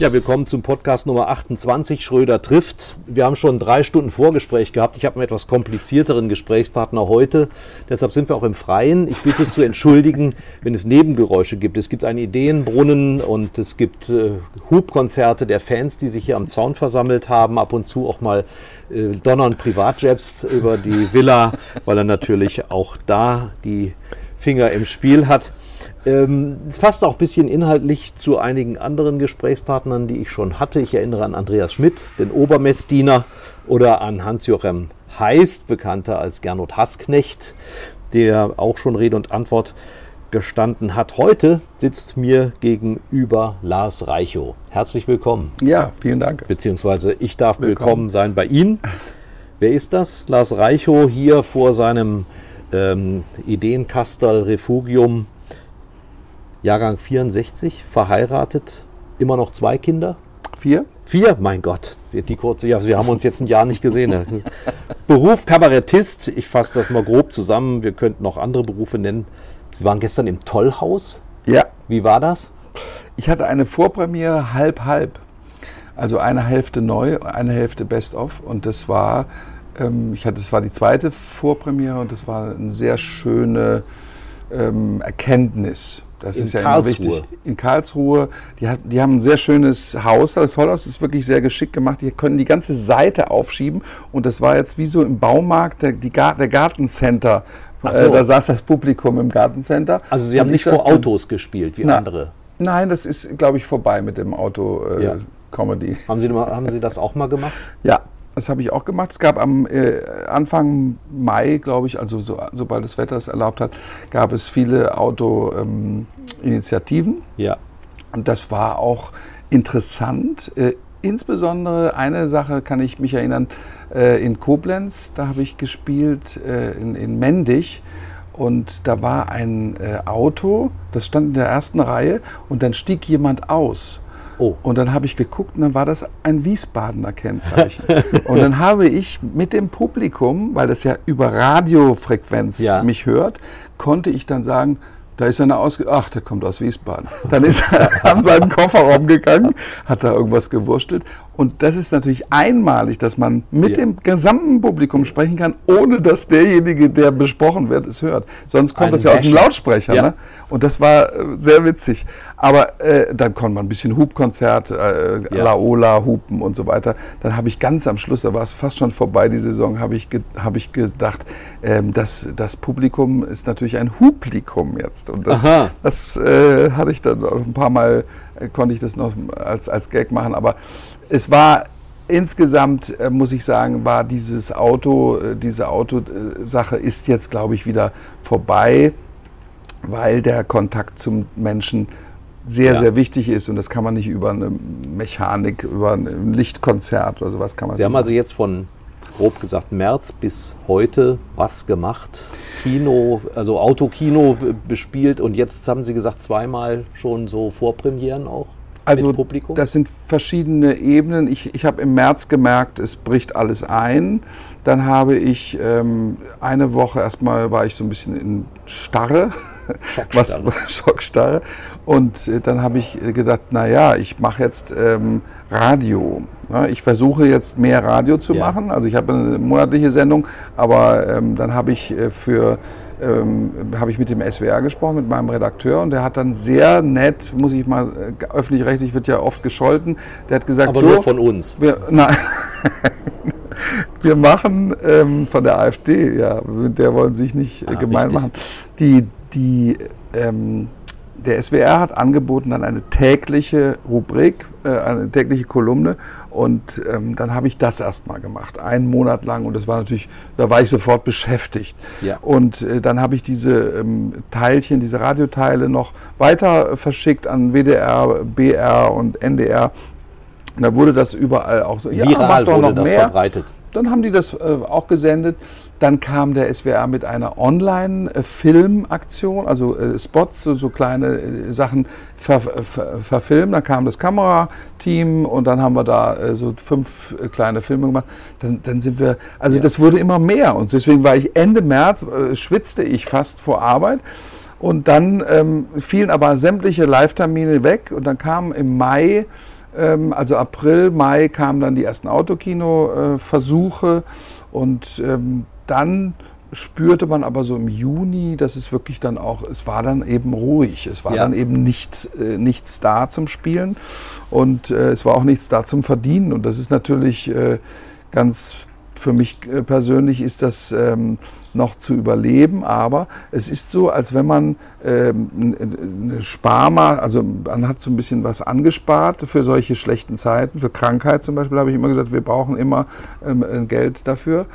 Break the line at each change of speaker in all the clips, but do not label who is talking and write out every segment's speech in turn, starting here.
Ja, willkommen zum Podcast Nummer 28, Schröder trifft. Wir haben schon drei Stunden Vorgespräch gehabt. Ich habe einen etwas komplizierteren Gesprächspartner heute. Deshalb sind wir auch im Freien. Ich bitte zu entschuldigen, wenn es Nebengeräusche gibt. Es gibt einen Ideenbrunnen und es gibt äh, Hubkonzerte der Fans, die sich hier am Zaun versammelt haben. Ab und zu auch mal äh, donnern Privatjets über die Villa, weil er natürlich auch da die Finger im Spiel hat. Ähm, es passt auch ein bisschen inhaltlich zu einigen anderen Gesprächspartnern, die ich schon hatte. Ich erinnere an Andreas Schmidt, den Obermessdiener, oder an Hans-Joachim Heist, bekannter als Gernot Hassknecht, der auch schon Rede und Antwort gestanden hat. Heute sitzt mir gegenüber Lars Reichow. Herzlich willkommen.
Ja, vielen Dank.
Beziehungsweise ich darf willkommen, willkommen sein bei Ihnen. Wer ist das? Lars Reichow hier vor seinem ähm, Ideenkastel Refugium Jahrgang 64, verheiratet, immer noch zwei Kinder.
Vier?
Vier? Mein Gott, die kurze, ja, wir haben uns jetzt ein Jahr nicht gesehen. Beruf Kabarettist, ich fasse das mal grob zusammen, wir könnten noch andere Berufe nennen. Sie waren gestern im Tollhaus.
Ja.
Wie war das?
Ich hatte eine Vorpremiere halb-halb. Also eine Hälfte neu, eine Hälfte Best-of. Und das war, ähm, ich hatte, das war die zweite Vorpremiere und das war eine sehr schöne ähm, Erkenntnis das in ist ja Karlsruhe. immer wichtig. In Karlsruhe. Die, hat, die haben ein sehr schönes Haus. Das Vollhaus ist wirklich sehr geschickt gemacht. Die können die ganze Seite aufschieben. Und das war jetzt wie so im Baumarkt, der, die, der Gartencenter. So. Äh, da saß das Publikum im Gartencenter.
Also Sie haben nicht vor Autos gespielt wie
na,
andere?
Nein, das ist, glaube ich, vorbei mit dem Auto-Comedy.
Äh, ja. Haben, Sie, haben Sie das auch mal gemacht?
Ja, das habe ich auch gemacht. Es gab am äh, Anfang Mai, glaube ich, also so, sobald das Wetter es erlaubt hat, gab es viele Auto-Initiativen. Ähm,
ja.
Und das war auch interessant. Äh, insbesondere eine Sache kann ich mich erinnern, äh, in Koblenz, da habe ich gespielt, äh, in, in Mendig. Und da war ein äh, Auto, das stand in der ersten Reihe und dann stieg jemand aus. Oh. Und dann habe ich geguckt und dann war das ein Wiesbadener Kennzeichen. und dann habe ich mit dem Publikum, weil das ja über Radiofrequenz ja. mich hört, konnte ich dann sagen, da ist einer ausge... Ach, der kommt aus Wiesbaden. Dann ist er an seinen Kofferraum gegangen, hat da irgendwas gewurstelt. Und das ist natürlich einmalig, dass man mit ja. dem gesamten Publikum sprechen kann, ohne dass derjenige, der besprochen wird, es hört. Sonst kommt Ein das ja aus dem Lautsprecher. Ja. Ne? Und das war äh, sehr witzig. Aber äh, dann konnte man ein bisschen Hubkonzert, äh, ja. Laola, Hupen und so weiter. Dann habe ich ganz am Schluss, da war es fast schon vorbei, die Saison, habe ich, ge hab ich gedacht, ähm, dass das Publikum ist natürlich ein Hublikum jetzt. Und das, das äh, hatte ich dann auch ein paar Mal, äh, konnte ich das noch als, als Gag machen. Aber es war insgesamt, äh, muss ich sagen, war dieses Auto, äh, diese Autosache ist jetzt, glaube ich, wieder vorbei, weil der Kontakt zum Menschen sehr, ja. sehr wichtig ist und das kann man nicht über eine Mechanik, über ein Lichtkonzert oder sowas kann man.
Sie haben also jetzt von grob gesagt März bis heute was gemacht? Kino, also Autokino bespielt und jetzt haben Sie gesagt zweimal schon so Vorpremieren auch?
Also das sind verschiedene Ebenen. Ich, ich habe im März gemerkt, es bricht alles ein. Dann habe ich ähm, eine Woche erstmal war ich so ein bisschen in Starre.
Schockstarre.
Was, Schockstarre. Und äh, dann habe ich gedacht, naja, ich mache jetzt ähm, Radio. Ja, ich versuche jetzt mehr Radio zu ja. machen. Also ich habe eine monatliche Sendung, aber ähm, dann habe ich äh, für ähm, habe ich mit dem SWR gesprochen, mit meinem Redakteur, und der hat dann sehr nett, muss ich mal, äh, öffentlich-rechtlich wird ja oft gescholten, der hat gesagt,
aber so, nur von uns.
Wir, na, wir machen ähm, von der AfD, ja, mit der wollen sich nicht äh,
Ah,
gemein
richtig.
machen. Die, die, ähm, der SWR hat angeboten dann eine tägliche Rubrik, äh, eine tägliche Kolumne und ähm, dann habe ich das erstmal gemacht, einen Monat lang und das war natürlich, da war ich sofort beschäftigt.
Ja.
Und äh, dann habe ich diese ähm, Teilchen, diese Radioteile noch weiter verschickt an WDR, BR und NDR. Und da wurde das überall auch so, ja, mach
Viral
doch
wurde
noch
das
mehr.
verbreitet.
Dann haben die das äh, auch gesendet. Dann kam der SWR mit einer Online-Filmaktion, also äh, Spots, so, so kleine äh, Sachen ver, ver, verfilmen. Dann kam das Kamerateam und dann haben wir da äh, so fünf kleine Filme gemacht. Dann, dann sind wir, also das wurde immer mehr und deswegen war ich Ende März, schwitzte ich fast vor Arbeit. Und dann ähm, fielen aber sämtliche Live-Termine weg und dann kam im Mai ähm, also April, Mai kamen dann die ersten Autokino-Versuche und ähm, dann spürte man aber so im Juni, dass es wirklich dann auch, es war dann eben ruhig, es war
Ja.
dann eben nicht, äh, nichts da zum Spielen. Und äh, es war auch nichts da zum Verdienen. Und das ist natürlich äh, ganz, für mich äh, persönlich ist das ähm, noch zu überleben, aber es ist so, als wenn man ähm, eine Sparma, also man hat so ein bisschen was angespart für solche schlechten Zeiten, für Krankheit zum Beispiel habe ich immer gesagt, wir brauchen immer ähm, äh, Geld dafür.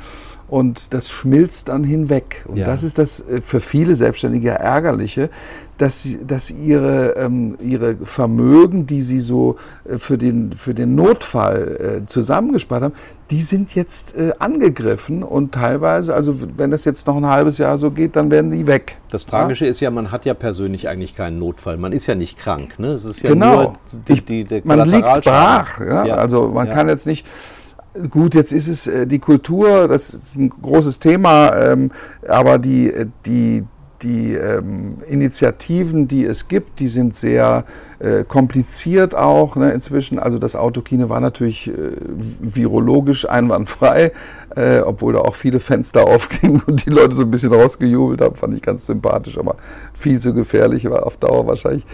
Und das schmilzt dann hinweg. Und
Ja.
das ist das äh, für viele Selbstständige Ärgerliche, dass, sie, dass ihre, ähm, ihre Vermögen, die sie so äh, für, den, für den Notfall äh, zusammengespart haben, die sind jetzt äh, angegriffen und teilweise, also wenn das jetzt noch ein halbes Jahr so geht, dann werden die weg.
Das Tragische ist ja, man hat ja persönlich eigentlich keinen Notfall. Man ist ja nicht krank. Ne? Es ist ja
Genau.
nur die, die, der
man liegt brach. Ja?
Ja.
Also man
Ja.
kann jetzt nicht. Gut, jetzt ist es äh, die Kultur, das ist ein großes Thema, ähm, aber die, äh, die, die ähm, Initiativen, die es gibt, die sind sehr äh, kompliziert auch ne, inzwischen. Also das Autokino war natürlich äh, virologisch einwandfrei, äh, obwohl da auch viele Fenster aufgingen und die Leute so ein bisschen rausgejubelt haben, fand ich ganz sympathisch, aber viel zu gefährlich war auf Dauer wahrscheinlich.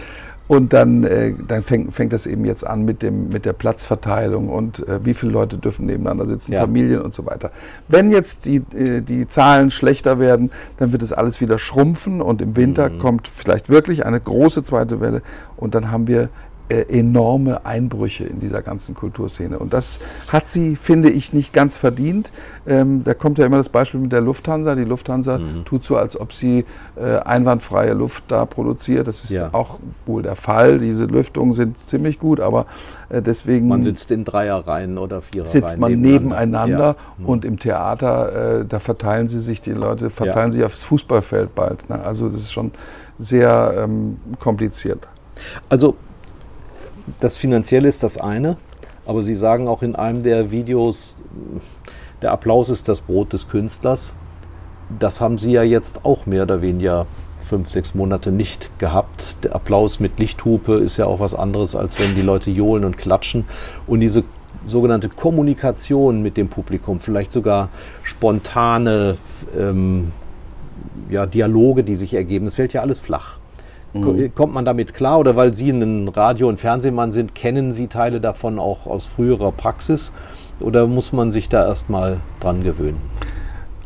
Und dann, äh, dann fängt, fängt das eben jetzt an mit, dem, mit der Platzverteilung und äh, wie viele Leute dürfen nebeneinander sitzen,
Ja.
Familien und so weiter. Wenn jetzt die, äh, die Zahlen schlechter werden, dann wird es alles wieder schrumpfen und im Winter
Mhm.
kommt vielleicht wirklich eine große zweite Welle und dann haben wir enorme Einbrüche in dieser ganzen Kulturszene. Und das hat sie, finde ich, nicht ganz verdient. Ähm, da kommt ja immer das Beispiel mit der Lufthansa. Die Lufthansa
Mhm.
tut so, als ob sie äh, einwandfreie Luft da produziert. Das ist
Ja.
auch wohl der Fall. Diese Lüftungen sind ziemlich gut, aber äh, deswegen
Man sitzt in Dreierreihen oder Viererreihen.
sitzt man nebeneinander
Ja.
und im Theater, äh, da verteilen sie sich, die Leute verteilen sich aufs Fußballfeld bald. Ne? Also das ist schon sehr ähm, kompliziert.
Also das Finanzielle ist das eine, aber Sie sagen auch in einem der Videos, der Applaus ist das Brot des Künstlers. Das haben Sie ja jetzt auch mehr oder weniger fünf, sechs Monate nicht gehabt. Der Applaus mit Lichthupe ist ja auch was anderes, als wenn die Leute johlen und klatschen. Und diese sogenannte Kommunikation mit dem Publikum, vielleicht sogar spontane ähm, ja, Dialoge, die sich ergeben, das fällt ja alles flach. Ko- Kommt man damit klar oder weil Sie ein Radio- und Fernsehmann sind, kennen Sie Teile davon auch aus früherer Praxis oder muss man sich da erstmal dran gewöhnen?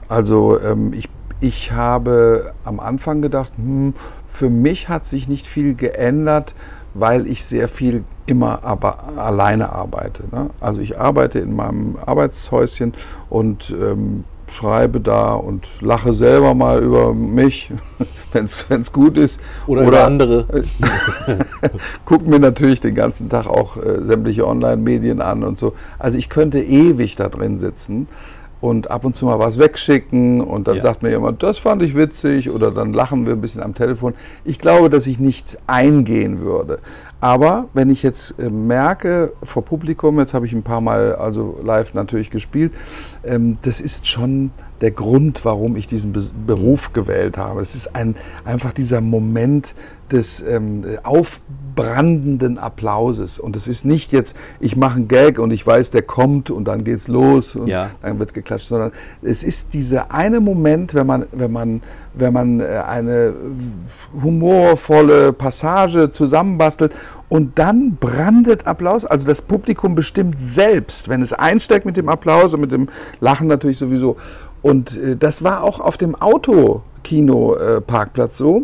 Also ähm, ich, ich habe am Anfang gedacht, hm, für mich hat sich nicht viel geändert, weil ich sehr viel immer aber alleine arbeite. Ne? Also ich arbeite in meinem Arbeitshäuschen und ähm, schreibe da und lache selber mal über mich, wenn es gut ist.
Oder, über andere?
gucke mir natürlich den ganzen Tag auch äh, sämtliche Online-Medien an und so. Also ich könnte ewig da drin sitzen und ab und zu mal was wegschicken und dann
Ja.
sagt mir jemand, das fand ich witzig oder dann lachen wir ein bisschen am Telefon. Ich glaube, dass ich nicht eingehen würde. Aber wenn ich jetzt äh, merke vor Publikum, jetzt habe ich ein paar Mal also live natürlich gespielt, ähm, das ist schon der Grund, warum ich diesen Be Beruf gewählt habe. Es ist ein, einfach dieser Moment des ähm, aufbrandenden Applauses. Und es ist nicht jetzt, ich mache einen Gag und ich weiß, der kommt und dann geht's los und
Ja.
dann wird geklatscht, sondern es ist dieser eine Moment, wenn man, wenn man, wenn man äh, eine humorvolle Passage zusammenbastelt und dann brandet Applaus. Also das Publikum bestimmt selbst, wenn es einsteigt mit dem Applaus und mit dem Lachen natürlich sowieso. Und äh, das war auch auf dem Autokino-Parkplatz so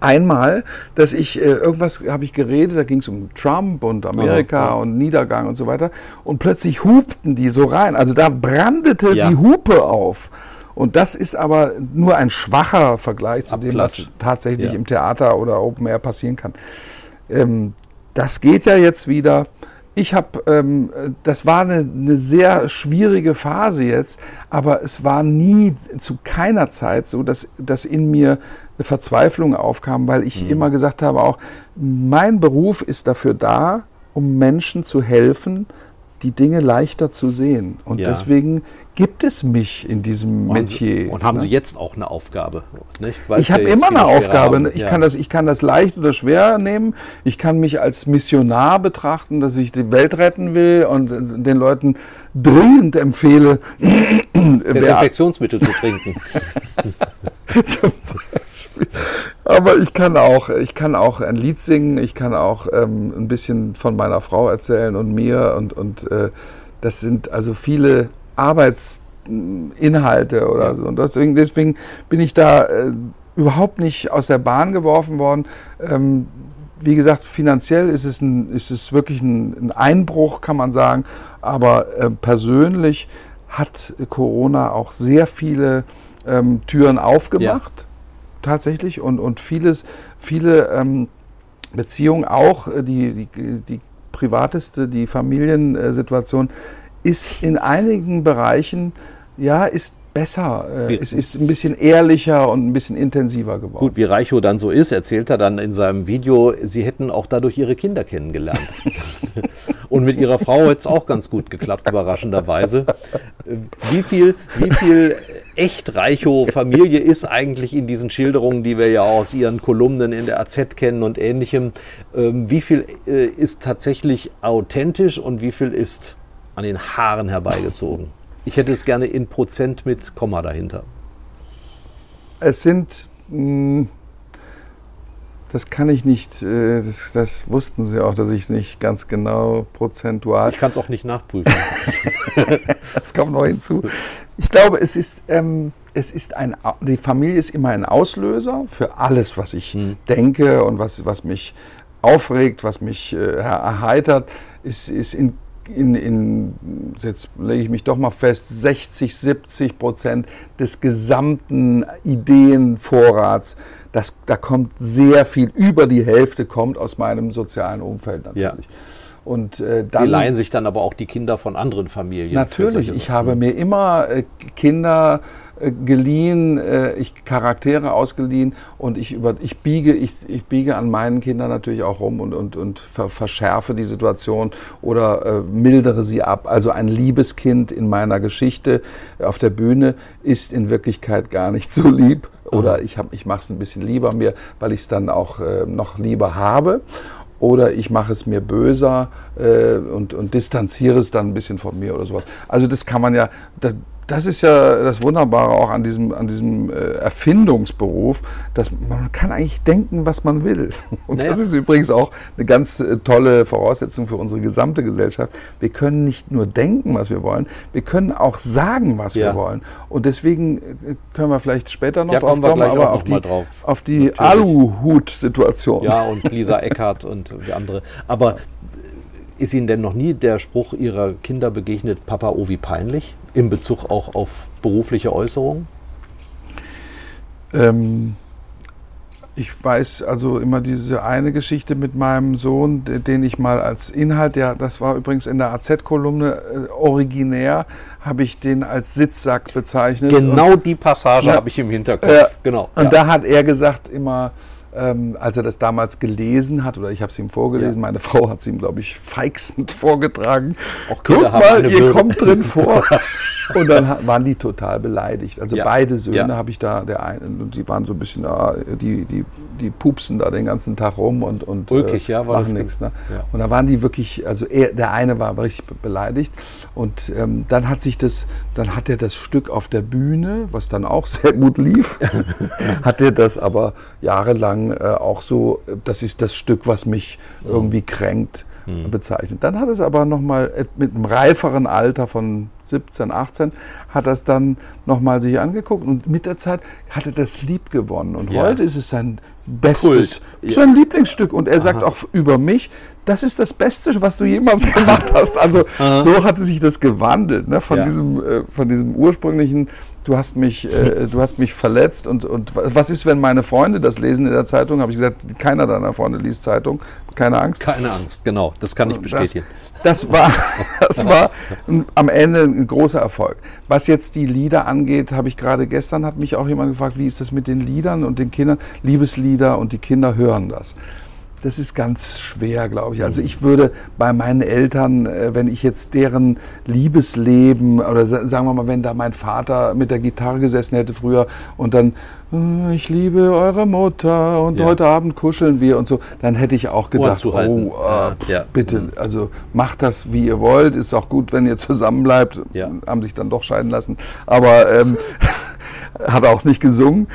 einmal, dass ich äh, irgendwas habe ich geredet, da ging es um Trump und Amerika
Aha.
und Niedergang und so weiter und plötzlich hupten die so rein. Also da brandete
Ja.
die Hupe auf. Und das ist aber nur ein schwacher Vergleich zu dem, was
Abklatsch.
tatsächlich
Ja.
im Theater oder Open Air passieren kann. Ähm, das geht ja jetzt wieder. Ich habe, ähm, äh, das war eine, eine sehr schwierige Phase jetzt, aber es war nie zu keiner Zeit so, dass, dass in mir eine Verzweiflung aufkam, weil ich
Mhm.
immer gesagt habe, auch mein Beruf ist dafür da, um Menschen zu helfen, die Dinge leichter zu sehen. Und
Ja.
deswegen gibt es mich in diesem
Und
Metier.
Und haben
ne?
Sie jetzt auch eine Aufgabe?
Ich habe immer eine Aufgabe. ne? Ich,
Ja.
kann das, ich kann das leicht oder schwer nehmen. Ich kann mich als Missionar betrachten, dass ich die Welt retten will und den Leuten dringend empfehle,
Desinfektionsmittel zu trinken.
Aber ich kann auch, ich kann auch ein Lied singen, ich kann auch ähm, ein bisschen von meiner Frau erzählen und mir und, und äh, das sind also viele Arbeitsinhalte oder
Ja.
so. Und deswegen, deswegen bin ich da äh, überhaupt nicht aus der Bahn geworfen worden. Ähm, wie gesagt, finanziell ist es, ein, ist es wirklich ein, ein Einbruch, kann man sagen. Aber äh, persönlich hat Corona auch sehr viele ähm, Türen aufgemacht, tatsächlich. Und, und vieles, viele ähm, Beziehungen, auch äh, die, die, die privateste, die Familiensituation, ist in einigen Bereichen, ja, ist besser. Äh, es ist ein bisschen ehrlicher und ein bisschen intensiver geworden.
Gut, wie Reicho dann so ist, erzählt er dann in seinem Video, sie hätten auch dadurch ihre Kinder kennengelernt. Und mit ihrer Frau hätte es auch ganz gut geklappt, überraschenderweise. Äh, Wie viel, wie viel echt Reicho-Familie ist eigentlich in diesen Schilderungen, die wir ja aus ihren Kolumnen in der AZ kennen und ähnlichem? Ähm, Wie viel äh, ist tatsächlich authentisch und wie viel ist an den Haaren herbeigezogen? Ich hätte es gerne in Prozent mit Komma dahinter.
Es sind, mh, das kann ich nicht, äh, das, das wussten Sie auch, dass ich es nicht ganz genau prozentual.
Ich kann es auch nicht nachprüfen.
Das kommt noch hinzu. Ich glaube, es ist, ähm, es ist ein, die Familie ist immer ein Auslöser für alles, was ich
Hm.
denke und was, was mich aufregt, was mich äh, er- erheitert, ist, ist in, in, in, jetzt lege ich mich doch mal fest, 60, 70 Prozent des gesamten Ideenvorrats. Das, da kommt sehr viel, über die Hälfte kommt aus meinem sozialen Umfeld
Ja.
natürlich. Und äh,
Sie
dann,
leihen sich dann aber auch die Kinder von anderen Familien.
Natürlich, ich habe mir immer äh, Kinder geliehen, äh, ich Charaktere ausgeliehen und ich, über, ich, biege, ich, ich biege an meinen Kindern natürlich auch rum und, und, und ver, verschärfe die Situation oder äh, mildere sie ab. Also ein Liebeskind in meiner Geschichte auf der Bühne ist in Wirklichkeit gar nicht so lieb. Oder ich, hab- ich mache es ein bisschen lieber mir, weil ich es dann auch äh, noch lieber habe. Oder ich mache es mir böser äh, und, und distanziere es dann ein bisschen von mir oder sowas. Also das kann man ja, das, das ist ja das Wunderbare auch an diesem, an diesem äh, Erfindungsberuf, dass man kann eigentlich denken, was man will. Und
Naja.
das ist übrigens auch eine ganz äh, tolle Voraussetzung für unsere gesamte Gesellschaft. Wir können nicht nur denken, was wir wollen, wir können auch sagen, was
Ja.
wir wollen. Und deswegen äh, können wir vielleicht später noch
Ja,
drauf
kommen
aber auf die,
drauf.
auf die. Aluhut-Situation.
Ja, und Lisa Eckhardt und die andere. Aber ist Ihnen denn noch nie der Spruch Ihrer Kinder begegnet, Papa, oh wie peinlich? In Bezug auch auf berufliche Äußerungen?
Ähm, ich weiß also immer diese eine Geschichte mit meinem Sohn, de- den ich mal als Inhalt, der, das war übrigens in der AZ-Kolumne äh, originär, habe ich den als Sitzsack bezeichnet.
Genau die Passage
Ja.
habe ich im Hinterkopf.
Ja.
Genau.
Und
ja.
da hat er gesagt immer, ähm, als er das damals gelesen hat, oder ich habe es ihm vorgelesen, ja. meine Frau hat es ihm, glaube ich, feixend vorgetragen. Auch Guck mal, ihr Würde. kommt drin vor. und dann waren die total beleidigt. Also ja. beide Söhne ja. habe ich da, der eine, und die waren so ein bisschen, ah, die, die, die pupsen da den ganzen Tag rum und, und
Ulkig,
äh, machen nichts. Ne? Und da waren die wirklich, also er, der eine war richtig beleidigt. Und ähm, dann hat sich das, dann hat er das Stück auf der Bühne, was dann auch sehr gut lief, hat er das aber jahrelang äh, auch so, das ist das Stück, was mich irgendwie kränkt, mhm. bezeichnet. Dann hat es aber nochmal mit einem reiferen Alter von 17, 18, hat das dann nochmal sich angeguckt und mit der Zeit hat er das lieb gewonnen. Und ja. heute ist es sein bestes, ja. sein Lieblingsstück. Und er Aha. sagt auch über mich, das ist das Beste, was du jemals gemacht hast. Also Aha. so hatte sich das gewandelt, ne? von, ja. diesem, äh, von diesem ursprünglichen du hast mich, äh, du hast mich verletzt und, und was ist, wenn meine Freunde das lesen in der Zeitung? Habe ich gesagt, keiner deiner Freunde liest Zeitung, keine Angst.
Keine Angst, genau, das kann ich bestätigen.
Das, das war, das war am Ende ein großer Erfolg. Was jetzt die Lieder angeht, habe ich gerade gestern, hat mich auch jemand gefragt, wie ist das mit den Liedern und den Kindern? Liebeslieder und die Kinder hören das das ist ganz schwer, glaube ich. Also ich würde bei meinen Eltern, äh, wenn ich jetzt deren Liebesleben oder sagen wir mal, wenn da mein Vater mit der Gitarre gesessen hätte früher und dann äh, ich liebe eure Mutter und ja. heute Abend kuscheln wir und so, dann hätte ich auch gedacht, oh, äh, ja. bitte, mhm. also macht das, wie ihr wollt. Ist auch gut, wenn ihr zusammen bleibt. Ja. Haben sich dann doch scheiden lassen, aber ähm, hat auch nicht gesungen.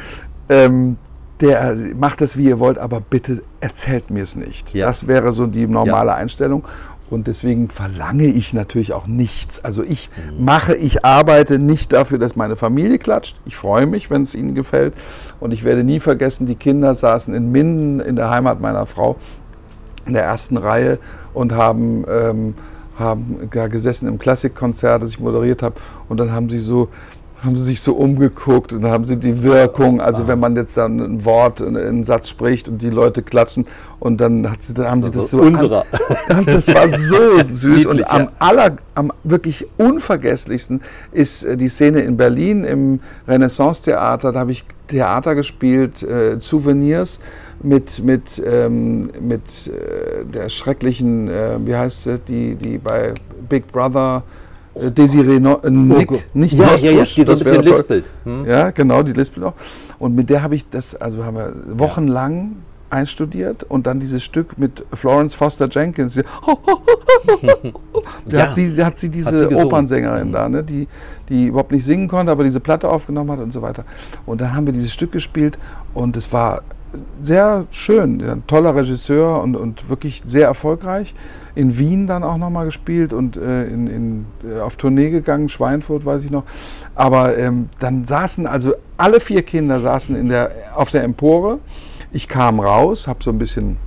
Ähm, der macht das, wie ihr wollt, aber bitte erzählt mir es nicht. Ja. Das wäre so die normale ja. Einstellung. Und deswegen verlange ich natürlich auch nichts. Also ich mhm. mache, ich arbeite nicht dafür, dass meine Familie klatscht. Ich freue mich, wenn es ihnen gefällt. Und ich werde nie vergessen, die Kinder saßen in Minden, in der Heimat meiner Frau, in der ersten Reihe und haben, ähm, haben da gesessen im Klassikkonzert, das ich moderiert habe. Und dann haben sie so haben sie sich so umgeguckt und haben sie die Wirkung, also ah. wenn man jetzt dann ein Wort, einen Satz spricht und die Leute klatschen und dann, hat sie, dann haben sie das so.
Unserer.
An, das war so süß und am aller, am wirklich unvergesslichsten ist äh, die Szene in Berlin im Renaissance-Theater. Da habe ich Theater gespielt, äh, Souvenirs mit, mit, ähm, mit äh, der schrecklichen, äh, wie heißt sie, die, die bei Big Brother Desiree no, äh, Nick, oh, nicht
ja, ja, ja, die das wäre lispelt.
Hm? Ja, genau, die lispelt auch. Und mit der habe ich das, also haben wir wochenlang einstudiert und dann dieses Stück mit Florence Foster Jenkins. da ja. hat, sie, hat sie diese hat sie Opernsängerin da, ne, die, die überhaupt nicht singen konnte, aber diese Platte aufgenommen hat und so weiter. Und dann haben wir dieses Stück gespielt und es war sehr schön, ein toller Regisseur und, und wirklich sehr erfolgreich. In Wien dann auch nochmal gespielt und äh, in, in, äh, auf Tournee gegangen, Schweinfurt weiß ich noch. Aber ähm, dann saßen, also alle vier Kinder saßen in der, auf der Empore. Ich kam raus, habe so ein bisschen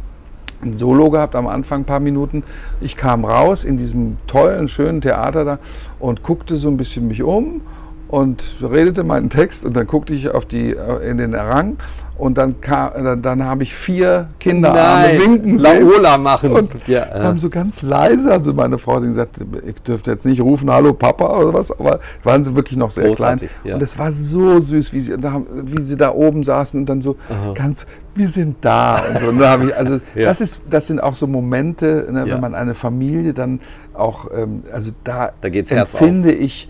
ein Solo gehabt am Anfang, ein paar Minuten. Ich kam raus in diesem tollen, schönen Theater da und guckte so ein bisschen mich um und redete meinen Text und dann guckte ich auf die, äh, in den Rang und dann, kam, dann, dann habe ich vier Kinderarme winken
sehen. Laola machen.
Und ja, äh. haben so ganz leise, also meine Frau hat gesagt, ich dürfte jetzt nicht rufen, hallo Papa oder was, aber waren sie wirklich noch sehr Großartig, klein. Ja. Und es war so süß, wie sie, da, wie sie da oben saßen und dann so Aha. ganz, wir sind da. Und so. Und da ich, also ja. das, ist, das sind auch so Momente, ne, wenn man eine Familie dann auch, ähm, also da,
da
empfinde ich,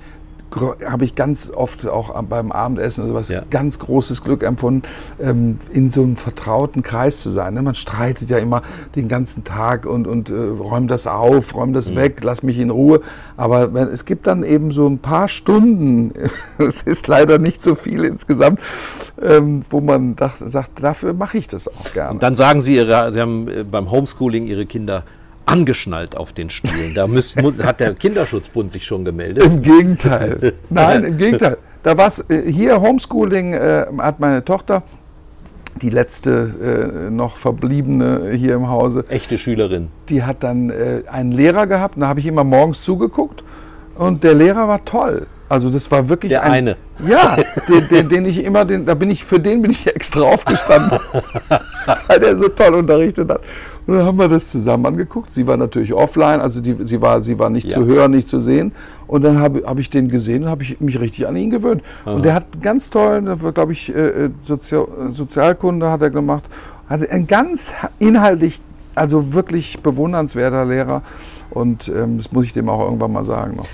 habe ich ganz oft auch beim Abendessen oder sowas ja. ganz großes Glück empfunden, ähm, in so einem vertrauten Kreis zu sein. Ne? Man streitet ja immer den ganzen Tag und, und äh, räumt das auf, räumt das mhm. weg, lass mich in Ruhe. Aber wenn, es gibt dann eben so ein paar Stunden, es ist leider nicht so viel insgesamt, ähm, wo man dacht, sagt, dafür mache ich das auch gerne.
Und dann sagen Sie, Ihre, Sie haben äh, beim Homeschooling Ihre Kinder angeschnallt auf den Stühlen. Da müsst, muss, hat der Kinderschutzbund sich schon gemeldet.
Im Gegenteil. Nein, im Gegenteil. Da war äh, hier Homeschooling äh, hat meine Tochter, die letzte äh, noch verbliebene hier im Hause.
Echte Schülerin.
Die hat dann äh, einen Lehrer gehabt, und da habe ich immer morgens zugeguckt und der Lehrer war toll. Also das war wirklich
der
ein,
eine.
Ja, den, den, den, ich immer, den, da bin ich für den bin ich extra aufgestanden, weil der so toll unterrichtet hat. Und dann haben wir das zusammen angeguckt. Sie war natürlich offline, also die, sie, war, sie war nicht ja. zu hören, nicht zu sehen. Und dann habe hab ich den gesehen und habe ich mich richtig an ihn gewöhnt. Aha. Und der hat ganz toll, glaube ich, äh, äh, Sozial, Sozialkunde hat er gemacht. Also ein ganz inhaltlich, also wirklich bewundernswerter Lehrer. Und ähm, das muss ich dem auch irgendwann mal sagen noch.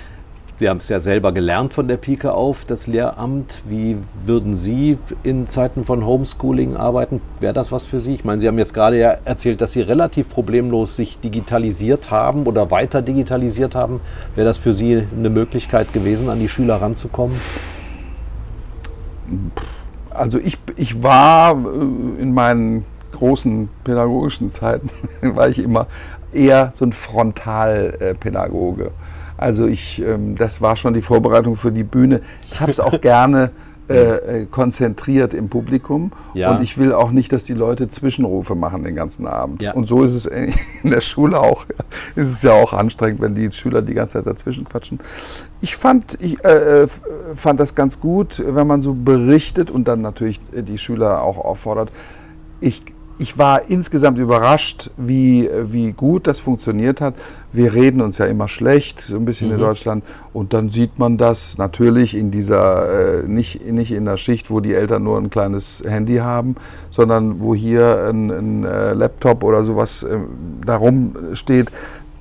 Sie haben es ja selber gelernt von der Pike auf, das Lehramt. Wie würden Sie in Zeiten von Homeschooling arbeiten? Wäre das was für Sie? Ich meine, Sie haben jetzt gerade ja erzählt, dass Sie relativ problemlos sich digitalisiert haben oder weiter digitalisiert haben. Wäre das für Sie eine Möglichkeit gewesen, an die Schüler ranzukommen?
Also ich, ich war äh, in meinen großen pädagogischen Zeiten, war ich immer eher so ein Frontalpädagoge. Also ich, ähm, das war schon die Vorbereitung für die Bühne. Ich habe es auch gerne äh, äh, konzentriert im Publikum ja. und ich will auch nicht, dass die Leute Zwischenrufe machen den ganzen Abend. Ja. Und so ist es in der Schule auch. ist es ja auch anstrengend, wenn die Schüler die ganze Zeit dazwischen quatschen. Ich fand, ich äh, äh fand das ganz gut, wenn man so berichtet und dann natürlich die Schüler auch auffordert. Ich ich war insgesamt überrascht, wie, wie gut das funktioniert hat. Wir reden uns ja immer schlecht, so ein bisschen mhm. in Deutschland. Und dann sieht man das natürlich in dieser, äh, nicht, nicht in der Schicht, wo die Eltern nur ein kleines Handy haben, sondern wo hier ein, ein äh, Laptop oder sowas äh, darum steht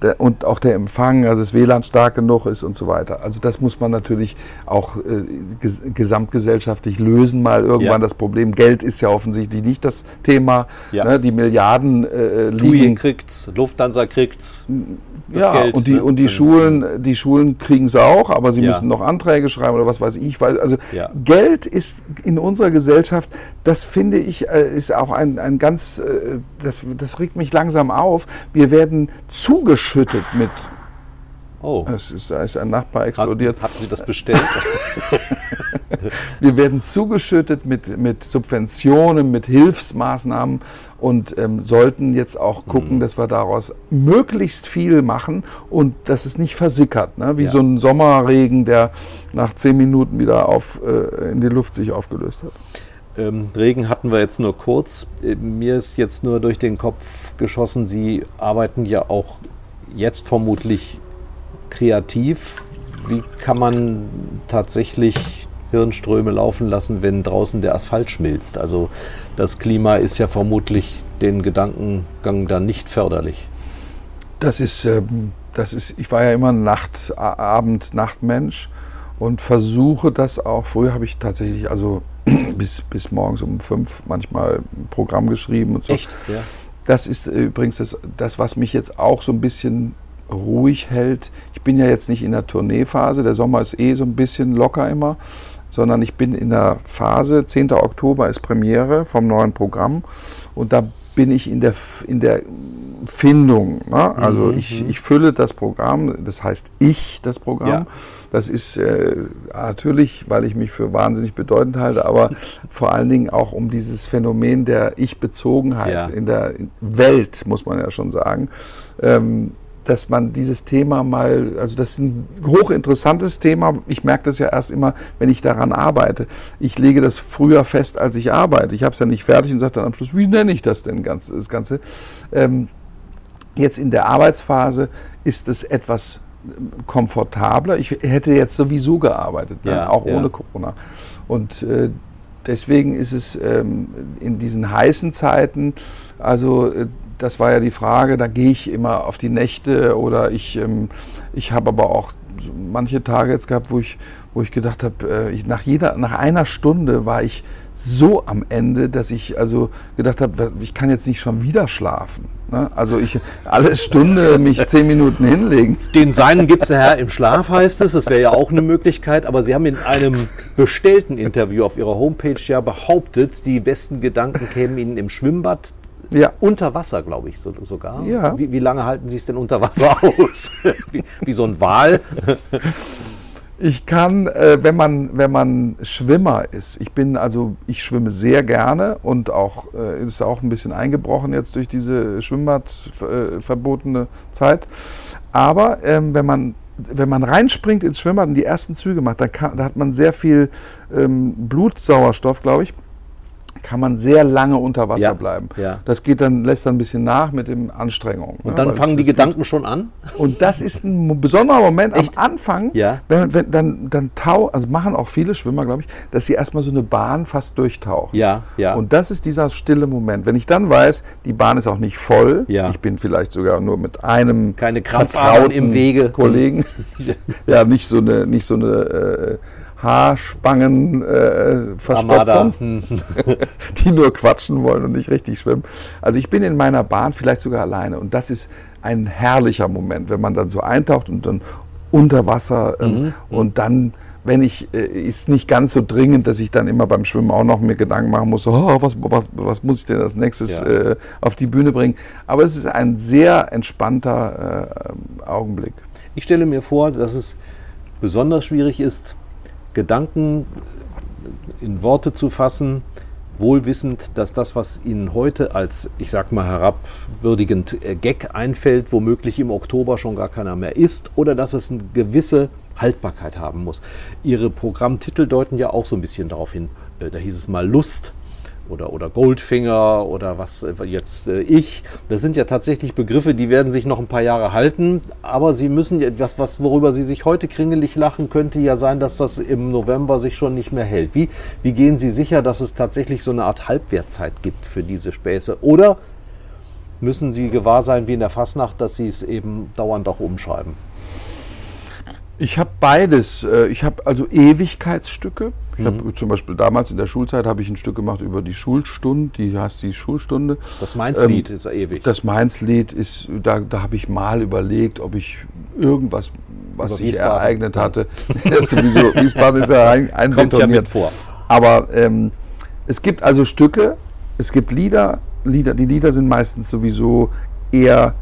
der, und auch der Empfang, also das WLAN stark genug ist und so weiter. Also das muss man natürlich auch äh, ges gesamtgesellschaftlich lösen, mal irgendwann ja. das Problem. Geld ist ja offensichtlich nicht das Thema. Ja. Ne, die Milliarden äh, liegen. TUI
kriegt's, Lufthansa kriegt's
das ja, Geld. Und die, ne? und die Schulen, die Schulen kriegen es auch, aber sie ja. müssen noch Anträge schreiben oder was weiß ich. Weil, also ja. Geld ist in unserer Gesellschaft, das finde ich, äh, ist auch ein, ein ganz, äh, das, das regt mich langsam auf. Wir werden zugeschüttet mit Oh. Es ist, da ist ein Nachbar explodiert.
Hat, hatten Sie das bestellt?
Wir werden zugeschüttet mit, mit Subventionen, mit Hilfsmaßnahmen und ähm, sollten jetzt auch gucken, mhm. dass wir daraus möglichst viel machen und dass es nicht versickert, ne? wie ja. so ein Sommerregen, der nach zehn Minuten wieder auf, äh, in die Luft sich aufgelöst hat.
Ähm, Regen hatten wir jetzt nur kurz. Äh, mir ist jetzt nur durch den Kopf geschossen, Sie arbeiten ja auch jetzt vermutlich kreativ. Wie kann man tatsächlich Hirnströme laufen lassen, wenn draußen der Asphalt schmilzt? Also das Klima ist ja vermutlich den Gedankengang dann nicht förderlich.
Das ist, ähm, das ist ich war ja immer Nacht, Abend, Nachtmensch und versuche das auch. Früher habe ich tatsächlich also bis, bis morgens um fünf manchmal ein Programm geschrieben und so.
Echt? Ja.
Das ist übrigens das, das, was mich jetzt auch so ein bisschen ruhig hält. Ich bin ja jetzt nicht in der Tourneephase, der Sommer ist eh so ein bisschen locker immer, sondern ich bin in der Phase, 10. Oktober ist Premiere vom neuen Programm und da bin ich in der, in der Findung. Ne? Also mhm. ich, mhm. ich fülle das Programm, das heißt ich das Programm. Ja. Das ist äh, natürlich, weil ich mich für wahnsinnig bedeutend halte, aber vor allen Dingen auch um dieses Phänomen der Ich-Bezogenheit ja. in der Welt, muss man ja schon sagen. Ähm, dass man dieses Thema mal, also das ist ein hochinteressantes Thema. Ich merke das ja erst immer, wenn ich daran arbeite. Ich lege das früher fest, als ich arbeite. Ich habe es ja nicht fertig und sage dann am Schluss, wie nenne ich das denn ganz, das Ganze? Ähm, jetzt in der Arbeitsphase ist es etwas komfortabler. Ich hätte jetzt sowieso gearbeitet, ne? ja, auch ja. ohne Corona. Und äh, deswegen ist es ähm, in diesen heißen Zeiten, also äh, das war ja die Frage, da gehe ich immer auf die Nächte oder ich, ähm, ich habe aber auch manche Tage jetzt gehabt, wo ich, wo ich gedacht habe, äh, nach, nach einer Stunde war ich so am Ende, dass ich also gedacht habe, ich kann jetzt nicht schon wieder schlafen. Ne? Also ich alle Stunde mich zehn Minuten hinlegen.
Den Seinen gibt es ja im Schlaf, heißt es. Das wäre ja auch eine Möglichkeit. Aber Sie haben in einem bestellten Interview auf Ihrer Homepage ja behauptet, die besten Gedanken kämen Ihnen im Schwimmbad ja. Unter Wasser, glaube ich so, sogar. Ja. Wie, wie, lange halten Sie es denn unter Wasser aus? wie, wie, so ein Wal?
ich kann, äh, wenn, man, wenn man Schwimmer ist, ich bin also, ich schwimme sehr gerne und auch, äh, ist auch ein bisschen eingebrochen jetzt durch diese Schwimmbad äh, verbotene Zeit. Aber ähm, wenn man wenn man reinspringt ins Schwimmbad und die ersten Züge macht, da, kann, da hat man sehr viel ähm, Blutsauerstoff, glaube ich kann man sehr lange unter Wasser
Ja,
bleiben.
ja.
Das geht dann, lässt dann ein bisschen nach mit den Anstrengungen.
Und
ne,
dann
weil
fangen die Gedanken schon an.
und das ist ein besonderer Moment
Echt?
am Anfang,
Ja.
wenn, wenn dann, dann tau, also machen auch viele Schwimmer, glaube ich, dass sie erstmal so eine Bahn fast durchtauchen.
Ja, ja.
Und das ist dieser stille Moment. Wenn ich dann weiß, die Bahn ist auch nicht voll,
Ja.
ich bin vielleicht sogar nur mit einem
Keine Krampfadern im Wege.
Kollegen, ja, nicht so eine, nicht so eine äh, Haarspangen äh. Verstopfung, die nur quatschen wollen und nicht richtig schwimmen. Also ich bin in meiner Bahn vielleicht sogar alleine und das ist ein herrlicher Moment, wenn man dann so eintaucht und dann unter Wasser ähm, und dann wenn ich, äh, ist nicht ganz so dringend, dass ich dann immer beim Schwimmen auch noch mir Gedanken machen muss, oh, was, was, was muss ich denn als nächstes
Ja.
äh, auf die Bühne bringen. Aber es ist ein sehr entspannter äh, Augenblick.
Ich stelle mir vor, dass es besonders schwierig ist, Gedanken in Worte zu fassen, wohlwissend, dass das, was Ihnen heute als, ich sag mal, herabwürdigend äh, Gag einfällt, womöglich im Oktober schon gar keiner mehr ist oder dass es eine gewisse Haltbarkeit haben muss. Ihre Programmtitel deuten ja auch so ein bisschen darauf hin. Äh, Da hieß es mal Lust oder, oder Goldfinger oder was äh, jetzt äh, ich. Das sind ja tatsächlich Begriffe, die werden sich noch ein paar Jahre halten, aber sie müssen etwas, was, worüber Sie sich heute kringelig lachen, könnte ja sein, dass das im November sich schon nicht mehr hält. Wie, wie gehen Sie sicher, dass es tatsächlich so eine Art Halbwertzeit gibt für diese Späße? Oder müssen Sie gewahr sein, wie in der Fasnacht, dass Sie es eben dauernd auch umschreiben?
Ich habe beides. Äh, Ich habe also Ewigkeitsstücke. Ich habe zum Beispiel damals in der Schulzeit habe ich ein Stück gemacht über die Schulstunde, die heißt die Schulstunde.
Das Mainz-Lied ist ewig.
Ähm, Das Mainz-Lied ist, da, da habe ich mal überlegt, ob ich irgendwas, was sich ereignet
ja.
hatte. Das sowieso, Wiesbaden ist ja ein,
ja
einbetoniert.
mit vor.
Aber ähm, es gibt also Stücke, es gibt Lieder, Lieder, die Lieder sind meistens sowieso eher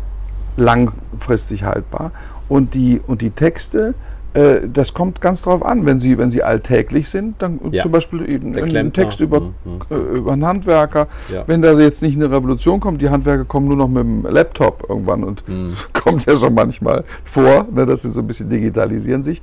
langfristig haltbar. Und die, und die Texte, äh, das kommt ganz drauf an. Wenn sie, wenn sie alltäglich sind, dann
Ja.
zum Beispiel eben
Der
ein. Text über,
Mhm,
äh, über einen Handwerker.
Ja.
Wenn da jetzt nicht eine Revolution kommt, die Handwerker kommen nur noch mit dem Laptop irgendwann und
Mhm.
kommt ja schon manchmal vor, ne, dass sie so ein bisschen digitalisieren sich.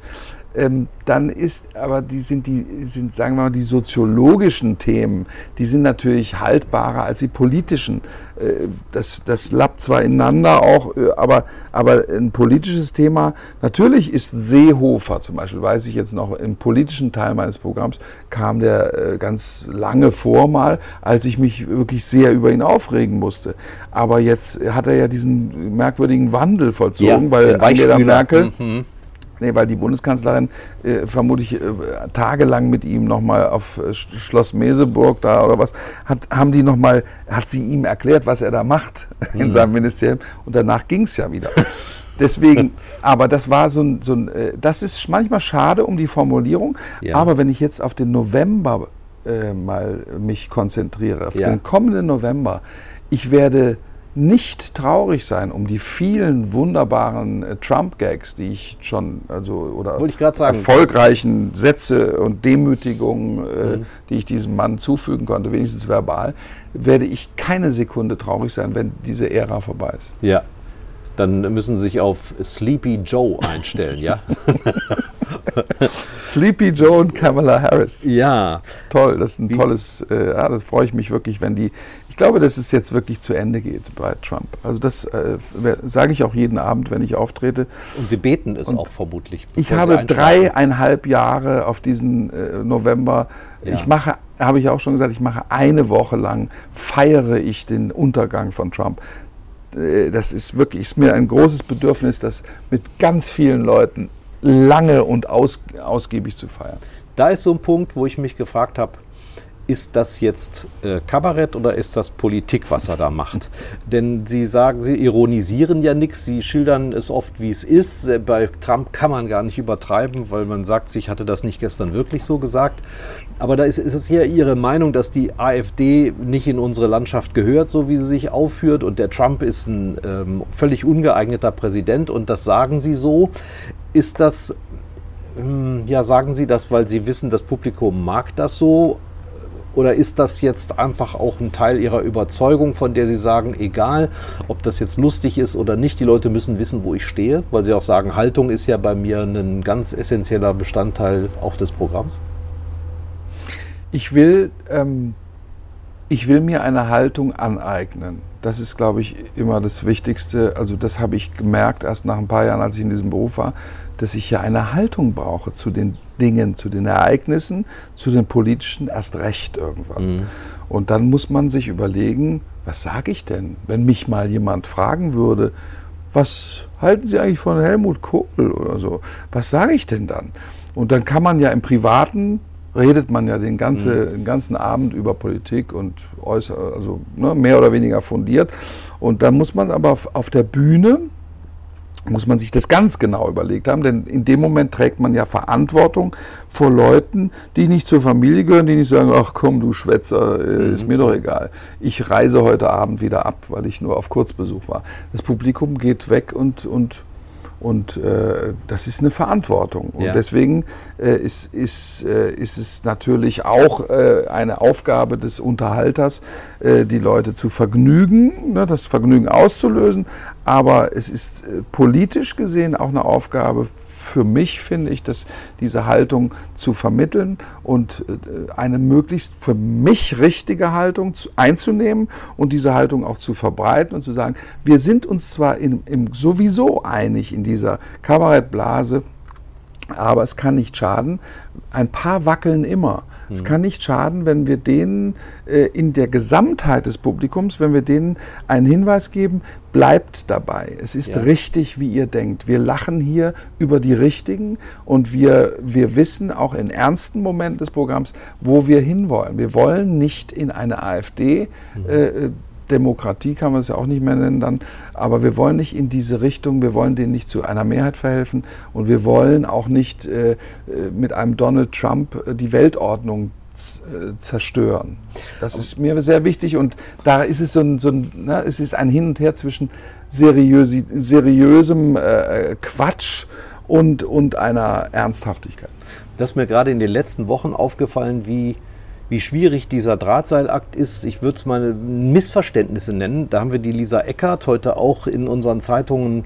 Ähm, dann ist aber die sind die sind sagen wir mal die soziologischen Themen, die sind natürlich haltbarer als die politischen. Äh, das das lappt zwar ineinander auch, äh, aber aber ein politisches Thema. Natürlich ist Seehofer zum Beispiel, weiß ich jetzt noch im politischen Teil meines Programms kam der äh, ganz lange vor mal, als ich mich wirklich sehr über ihn aufregen musste. Aber jetzt hat er ja diesen merkwürdigen Wandel vollzogen, weil
den
Angela. Merkel
Mhm.
Nee, weil die Bundeskanzlerin äh, vermutlich äh, tagelang mit ihm nochmal auf äh, Sch- Schloss Meseburg da oder was, hat, haben die noch mal, hat sie ihm erklärt, was er da macht in seinem Ministerium und danach ging es ja wieder. Deswegen, aber das war so ein, so ein äh, das ist manchmal schade um die Formulierung,
Ja.
aber wenn ich jetzt auf den November äh, mal mich konzentriere, auf
Ja.
den kommenden November, ich werde nicht traurig sein um die vielen wunderbaren äh, Trump-Gags, die ich schon, also oder erfolgreichen Sätze und Demütigungen, äh,
Mhm.
die ich diesem Mann zufügen konnte, wenigstens verbal, werde ich keine Sekunde traurig sein, wenn diese Ära vorbei ist.
Ja. Dann müssen Sie sich auf Sleepy Joe einstellen, ja?
Sleepy Joe und Kamala Harris.
ja.
Toll, das ist ein tolles, äh, ja, das freue ich mich wirklich, wenn die, ich glaube, dass es jetzt wirklich zu Ende geht bei Trump. Also das äh, sage ich auch jeden Abend, wenn ich auftrete.
Und Sie beten es
Und
auch vermutlich.
Ich habe dreieinhalb Jahre auf diesen äh, November.
Ja.
Ich mache, habe ich auch schon gesagt, ich mache eine Woche lang, feiere ich den Untergang von Trump. Äh, Das ist wirklich, ist mir ein großes Bedürfnis, das mit ganz vielen Leuten lange und aus, ausgiebig zu feiern.
Da ist so ein Punkt, wo ich mich gefragt habe, ist das jetzt äh, Kabarett oder ist das Politik, was er da macht? Denn Sie sagen, Sie ironisieren ja nichts, Sie schildern es oft, wie es ist. Äh, Bei Trump kann man gar nicht übertreiben, weil man sagt, ich hatte das nicht gestern wirklich so gesagt. Aber da ist, ist es ja Ihre Meinung, dass die AfD nicht in unsere Landschaft gehört, so wie sie sich aufführt. Und der Trump ist ein ähm, völlig ungeeigneter Präsident und das sagen Sie so. Ist das ähm, ja, sagen Sie das, weil Sie wissen, das Publikum mag das so? Oder ist das jetzt einfach auch ein Teil Ihrer Überzeugung, von der Sie sagen, egal, ob das jetzt lustig ist oder nicht, die Leute müssen wissen, wo ich stehe? Weil Sie auch sagen, Haltung ist ja bei mir ein ganz essentieller Bestandteil auch des Programms.
Ich will, ähm, ich will mir eine Haltung aneignen. Das ist, glaube ich, immer das Wichtigste. Also das habe ich gemerkt erst nach ein paar Jahren, als ich in diesem Beruf war, dass ich ja eine Haltung brauche zu den Dingen, zu den Ereignissen, zu den politischen erst recht irgendwann. Mhm. Und dann muss man sich überlegen, was sage ich denn, wenn mich mal jemand fragen würde, was halten Sie eigentlich von Helmut Kohl oder so? Was sage ich denn dann? Und dann kann man ja im Privaten redet man ja den, ganze, mhm. den ganzen Abend über Politik und äußer, also ne, mehr oder weniger fundiert. Und dann muss man aber auf, auf der Bühne muss man sich das ganz genau überlegt haben, denn in dem Moment trägt man ja Verantwortung vor Leuten, die nicht zur Familie gehören, die nicht sagen, ach komm, du Schwätzer, äh, ist mhm. mir doch egal. Ich reise heute Abend wieder ab, weil ich nur auf Kurzbesuch war. Das Publikum geht weg und, und und äh, das ist eine Verantwortung. Und ja. deswegen äh, ist, ist, äh, ist es natürlich auch äh, eine Aufgabe des Unterhalters, äh, die Leute zu vergnügen, ne, das Vergnügen auszulösen. Aber es ist äh, politisch gesehen auch eine Aufgabe für mich finde ich, dass diese Haltung zu vermitteln und äh, eine möglichst für mich richtige Haltung einzunehmen und diese Haltung auch zu verbreiten und zu sagen, wir sind uns zwar in, im sowieso einig in dieser Kabarettblase, aber es kann nicht schaden. Ein paar wackeln immer. Es kann nicht schaden, wenn wir denen äh, in der Gesamtheit des Publikums, wenn wir denen einen Hinweis geben, bleibt dabei. Es ist ja. richtig, wie ihr denkt. Wir lachen hier über die Richtigen und wir, wir wissen auch in ernsten Momenten des Programms, wo wir hinwollen. Wir wollen nicht in eine AfD. Mhm. Äh, Demokratie kann man es ja auch nicht mehr nennen dann. Aber wir wollen nicht in diese Richtung, wir wollen denen nicht zu einer Mehrheit verhelfen und wir wollen auch nicht äh, äh mit einem Donald Trump äh, die Weltordnung äh, zerstören. Das ist mir sehr wichtig und da ist es so ein, so ein ne, es ist ein Hin und Her zwischen seriösi, seriösem äh, Quatsch und, und einer Ernsthaftigkeit.
Das ist mir gerade in den letzten Wochen aufgefallen, wie wie schwierig dieser Drahtseilakt ist. Ich würde es mal Missverständnisse nennen. Da haben wir die Lisa Eckert heute auch in unseren Zeitungen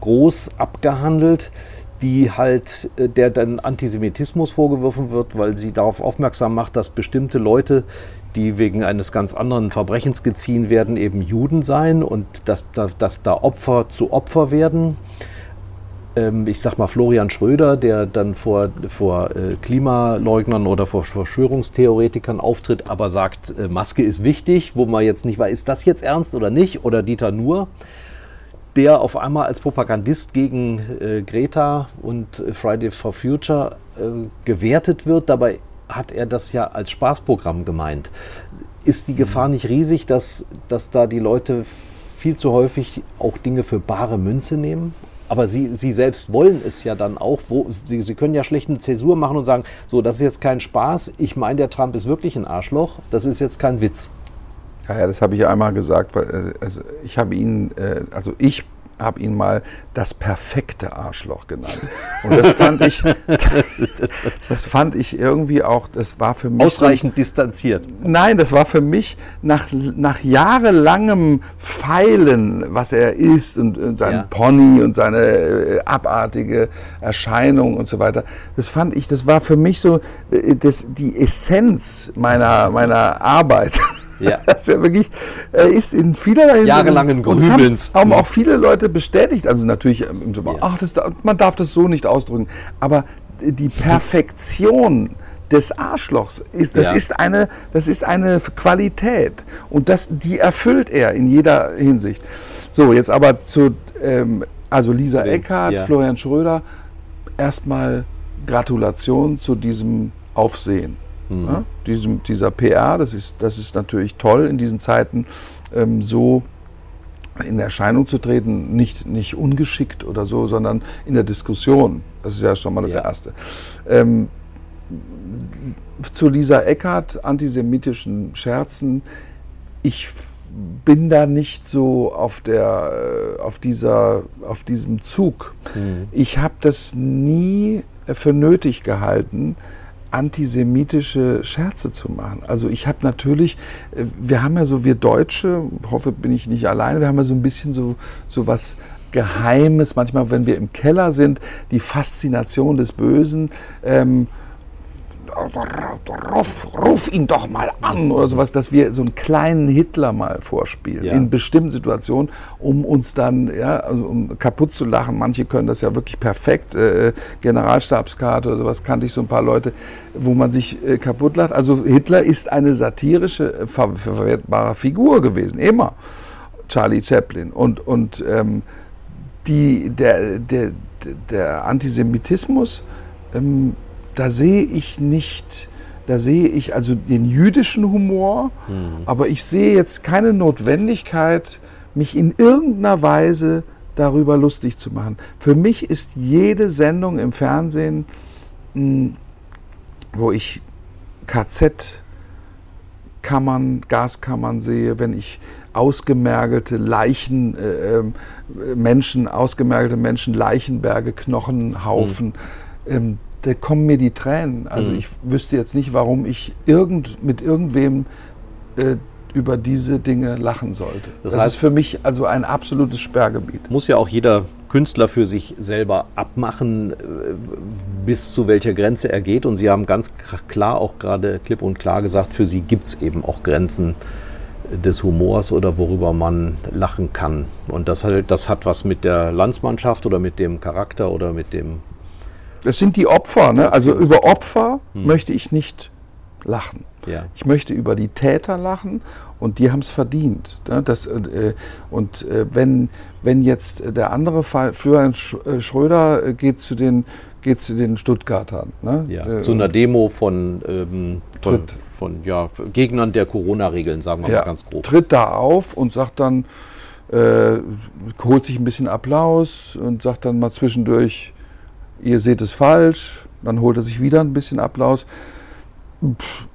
groß abgehandelt, die halt, äh, der dann Antisemitismus vorgeworfen wird, weil sie darauf aufmerksam macht, dass bestimmte Leute, die wegen eines ganz anderen Verbrechens geziehen werden, eben Juden seien und dass, dass da Opfer zu Opfer werden ich sag mal, Florian Schröder, der dann vor, vor äh, Klimaleugnern oder vor Verschwörungstheoretikern auftritt, aber sagt, äh, Maske ist wichtig, wo man jetzt nicht weiß, ist das jetzt ernst oder nicht, oder Dieter Nuhr, der auf einmal als Propagandist gegen äh, Greta und äh, Friday for Future äh, gewertet wird. Dabei hat er das ja als Spaßprogramm gemeint. Ist die Gefahr nicht riesig, dass, dass da die Leute viel zu häufig auch Dinge für bare Münze nehmen? Aber Sie, Sie selbst wollen es ja dann auch. Wo, Sie, Sie können ja schlecht eine Zäsur machen und sagen, so, das ist jetzt kein Spaß. Ich meine, der Trump ist wirklich ein Arschloch. Das ist jetzt kein Witz.
Ja, ja das habe ich einmal gesagt. Weil, äh, also ich habe ihn, äh, also ich habe ihn mal das perfekte Arschloch genannt. Und das fand ich, das fand ich irgendwie auch, das war für mich.
Ausreichend so, distanziert.
Nein, das war für mich nach, nach jahrelangem Feilen, was er ist und, und sein ja. Pony und seine äh, abartige Erscheinung und so weiter. Das fand ich, das war für mich so äh, das, die Essenz meiner, meiner Arbeit. Ja. Das ist ja wirklich, er ist in vielerlei
jahrelangen Grübelns.
Haben, haben auch viele Leute bestätigt, also natürlich, ähm, ja. ach, das, man darf das so nicht ausdrücken, aber die Perfektion des Arschlochs ist, das ja. ist eine, das ist eine Qualität und das, die erfüllt er in jeder Hinsicht. So, jetzt aber zu, ähm, also Lisa Eckhardt, ja. Florian Schröder, erstmal Gratulation zu diesem Aufsehen. Mhm. Ja, diesem, dieser PR, das ist, das ist natürlich toll in diesen Zeiten ähm, so in Erscheinung zu treten, nicht, nicht ungeschickt oder so, sondern in der Diskussion. Das ist ja schon mal das ja. Erste. Ähm, zu Lisa Eckhardt, antisemitischen Scherzen, ich bin da nicht so auf, der, äh, auf, dieser, auf diesem Zug. Mhm. Ich habe das nie für nötig gehalten, antisemitische Scherze zu machen. Also ich habe natürlich, äh, wir haben ja so, wir Deutsche, hoffe bin ich nicht alleine, wir haben ja so ein bisschen so, so was Geheimes, manchmal wenn wir im Keller sind, die Faszination des Bösen. Ähm, ruf, ruf ihn doch mal an oder sowas, dass wir so einen kleinen Hitler mal vorspielen
Ja.
in bestimmten Situationen, um uns dann ja, also um kaputt zu lachen. Manche können das ja wirklich perfekt. Äh, Generalstabskarte oder sowas kannte ich so ein paar Leute, wo man sich äh, kaputt lacht. Also Hitler ist eine satirische, äh, ver verwertbare Figur gewesen, immer. Charlie Chaplin. Und, und ähm, die, der, der, der Antisemitismus, ähm, da sehe ich nicht, da sehe ich also den jüdischen Humor, aber ich sehe jetzt keine Notwendigkeit, mich in irgendeiner Weise darüber lustig zu machen. Für mich ist jede Sendung im Fernsehen, mh, wo ich KZ Kammern, Gaskammern sehe, wenn ich ausgemergelte Leichen, äh, ähm, Menschen, ausgemergelte Menschen, Leichenberge, Knochenhaufen, ähm, da kommen mir die Tränen. Also
Mhm.
ich wüsste jetzt nicht, warum ich irgend, mit irgendwem äh, über diese Dinge lachen sollte.
Das
Das,
heißt-
ist für mich also ein absolutes Sperrgebiet.
Muss ja auch jeder Künstler für sich selber abmachen, äh, bis zu welcher Grenze er geht. Und Sie haben ganz klar auch gerade klipp und klar gesagt, für Sie gibt es eben auch Grenzen des Humors oder worüber man lachen kann. Und das, halt, das hat was mit der Landsmannschaft oder mit dem Charakter oder mit dem...
Das sind die Opfer. Ne? Also über Opfer möchte ich nicht lachen.
Ja.
Ich möchte über die Täter lachen und die haben es verdient. Ne? Das, äh, und äh, wenn, wenn jetzt der andere Fall, Florian äh, Schröder äh, geht zu den, geht zu den Stuttgartern. Ne?
Ja,
Äh,
zu einer Demo von, ähm, von, von ja, Gegnern der Corona-Regeln, sagen wir
ja,
mal ganz grob.
tritt da auf und sagt dann, äh, holt sich ein bisschen Applaus und sagt dann mal zwischendurch, ihr seht es falsch. Dann holt er sich wieder ein bisschen Applaus. Pff,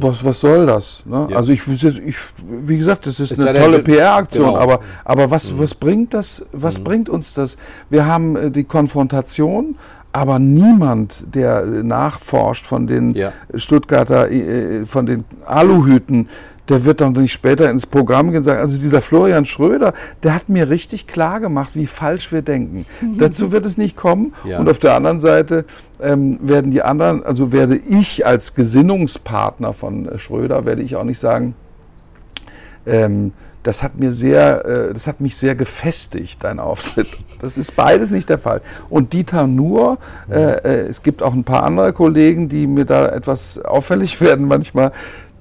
Was, was soll das? Ne?
Hm. Ja.
Also ich, ich, wie gesagt, das ist,
Ist
eine
ja
tolle PR-Aktion,
genau.
aber, aber was, was bringt das, was bringt uns das? Wir haben äh, die Konfrontation, aber niemand, der äh, nachforscht von den
Ja.
Stuttgarter, äh, von den Aluhüten, der wird dann nicht später ins Programm gehen und sagen, also dieser Florian Schröder, der hat mir richtig klar gemacht, wie falsch wir denken. Dazu wird es nicht kommen.
Ja.
Und auf der anderen Seite ähm, werden die anderen, also werde ich als Gesinnungspartner von äh, Schröder, werde ich auch nicht sagen, ähm, das hat mir sehr, äh, das hat mich sehr gefestigt, dein Auftritt. Das ist beides nicht der Fall. Und Dieter Nuhr, äh, äh, es gibt auch ein paar andere Kollegen, die mir da etwas auffällig werden manchmal,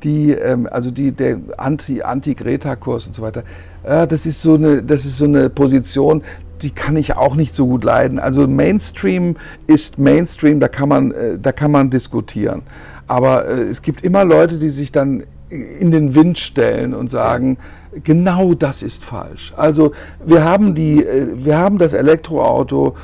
die, ähm, also die, der Anti- Anti-Greta-Kurs und so weiter. Äh, das ist so eine, das ist so eine Position, die kann ich auch nicht so gut leiden. Also Mainstream ist Mainstream, da kann man, äh, da kann man diskutieren. Aber äh, es gibt immer Leute, die sich dann in den Wind stellen und sagen, genau das ist falsch. Also wir haben die, äh, wir haben das Elektroauto,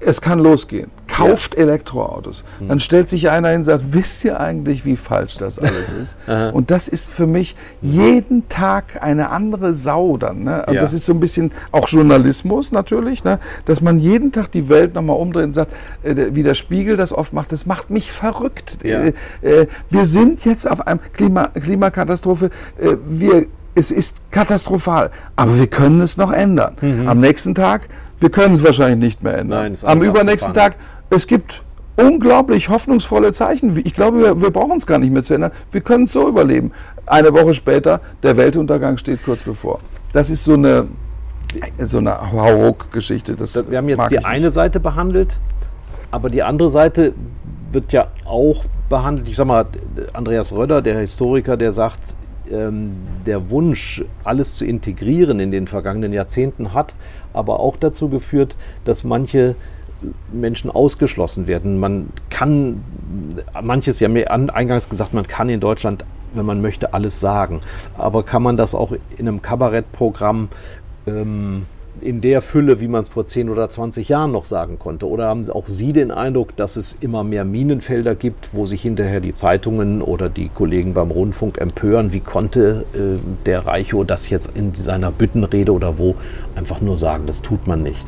es kann losgehen. Kauft Elektroautos.
Hm.
Dann stellt sich einer hin und sagt, wisst ihr eigentlich, wie falsch das alles ist? und das ist für mich jeden Tag eine andere Sau dann. Ne? Und
Ja.
das ist so ein bisschen auch Journalismus natürlich, ne? dass man jeden Tag die Welt nochmal umdreht und sagt, äh, wie der Spiegel das oft macht, das macht mich verrückt.
Ja.
Äh, äh, wir sind jetzt auf einem Klima, Klimakatastrophe. Äh, wir, es ist katastrophal, aber wir können es noch ändern. Am nächsten Tag, wir können es wahrscheinlich nicht mehr ändern.
Nein,
Am übernächsten. Tag, es gibt unglaublich hoffnungsvolle Zeichen. Ich glaube, wir, wir brauchen es gar nicht mehr zu ändern. Wir können es so überleben. Eine Woche später, der Weltuntergang steht kurz bevor. Das ist so eine, so eine Hauruck-Geschichte.
Wir haben jetzt die eine Seite behandelt, aber die andere Seite wird ja auch behandelt. Ich sag mal, Andreas Röder, der Historiker, der sagt, ähm, der Wunsch, alles zu integrieren in den vergangenen Jahrzehnten hat aber auch dazu geführt, dass manche Menschen ausgeschlossen werden. Man kann manches, ja an- eingangs gesagt, man kann in Deutschland, wenn man möchte, alles sagen. Aber kann man das auch in einem Kabarettprogramm ähm, in der Fülle, wie man es vor 10 oder 20 Jahren noch sagen konnte? Oder haben auch Sie den Eindruck, dass es immer mehr Minenfelder gibt, wo sich hinterher die Zeitungen oder die Kollegen beim Rundfunk empören? Wie konnte äh, der Reicho das jetzt in seiner Büttenrede oder wo einfach nur sagen, das tut man nicht?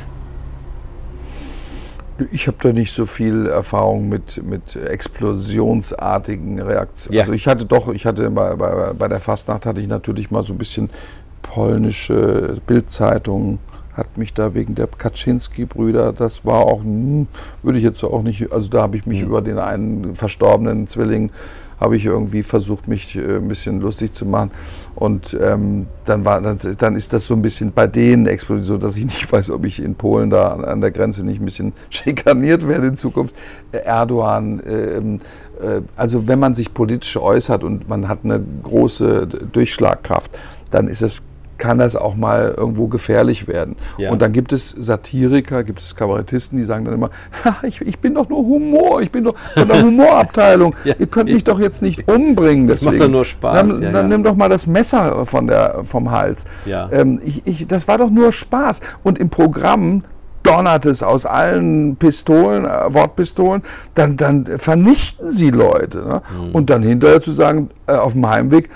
Ich habe da nicht so viel Erfahrung mit, mit explosionsartigen Reaktionen.
Ja.
Also ich hatte doch, ich hatte bei, bei, bei der Fastnacht hatte ich natürlich mal so ein bisschen polnische Bildzeitungen, hat mich da wegen der Kaczynski-Brüder, das war auch, hm, würde ich jetzt auch nicht, also da habe ich mich
Mhm.
über den einen verstorbenen Zwilling, habe ich irgendwie versucht, mich äh, ein bisschen lustig zu machen. Und ähm, dann, war, dann, dann ist das so ein bisschen bei denen explodiert, so dass ich nicht weiß, ob ich in Polen da an, an der Grenze nicht ein bisschen schikaniert werde in Zukunft. Erdogan, ähm, äh, also wenn man sich politisch äußert und man hat eine große Durchschlagkraft, dann ist es kann das auch mal irgendwo gefährlich werden.
Ja.
Und dann gibt es Satiriker, gibt es Kabarettisten, die sagen dann immer, "Ha, ich, ich bin doch nur Humor, ich bin doch von der Humorabteilung.
Ja.
Ihr könnt mich doch jetzt nicht umbringen.
Das macht doch nur Spaß,
Dann,
ja,
dann nimm doch mal das Messer von der, vom Hals.
Ja.
Ähm, ich, ich, das war doch nur Spaß. Und im Programm donnert es aus allen Pistolen, äh, Wortpistolen, dann, dann vernichten sie Leute. Ne?
Mhm.
Und dann hinterher zu sagen, äh, auf dem Heimweg,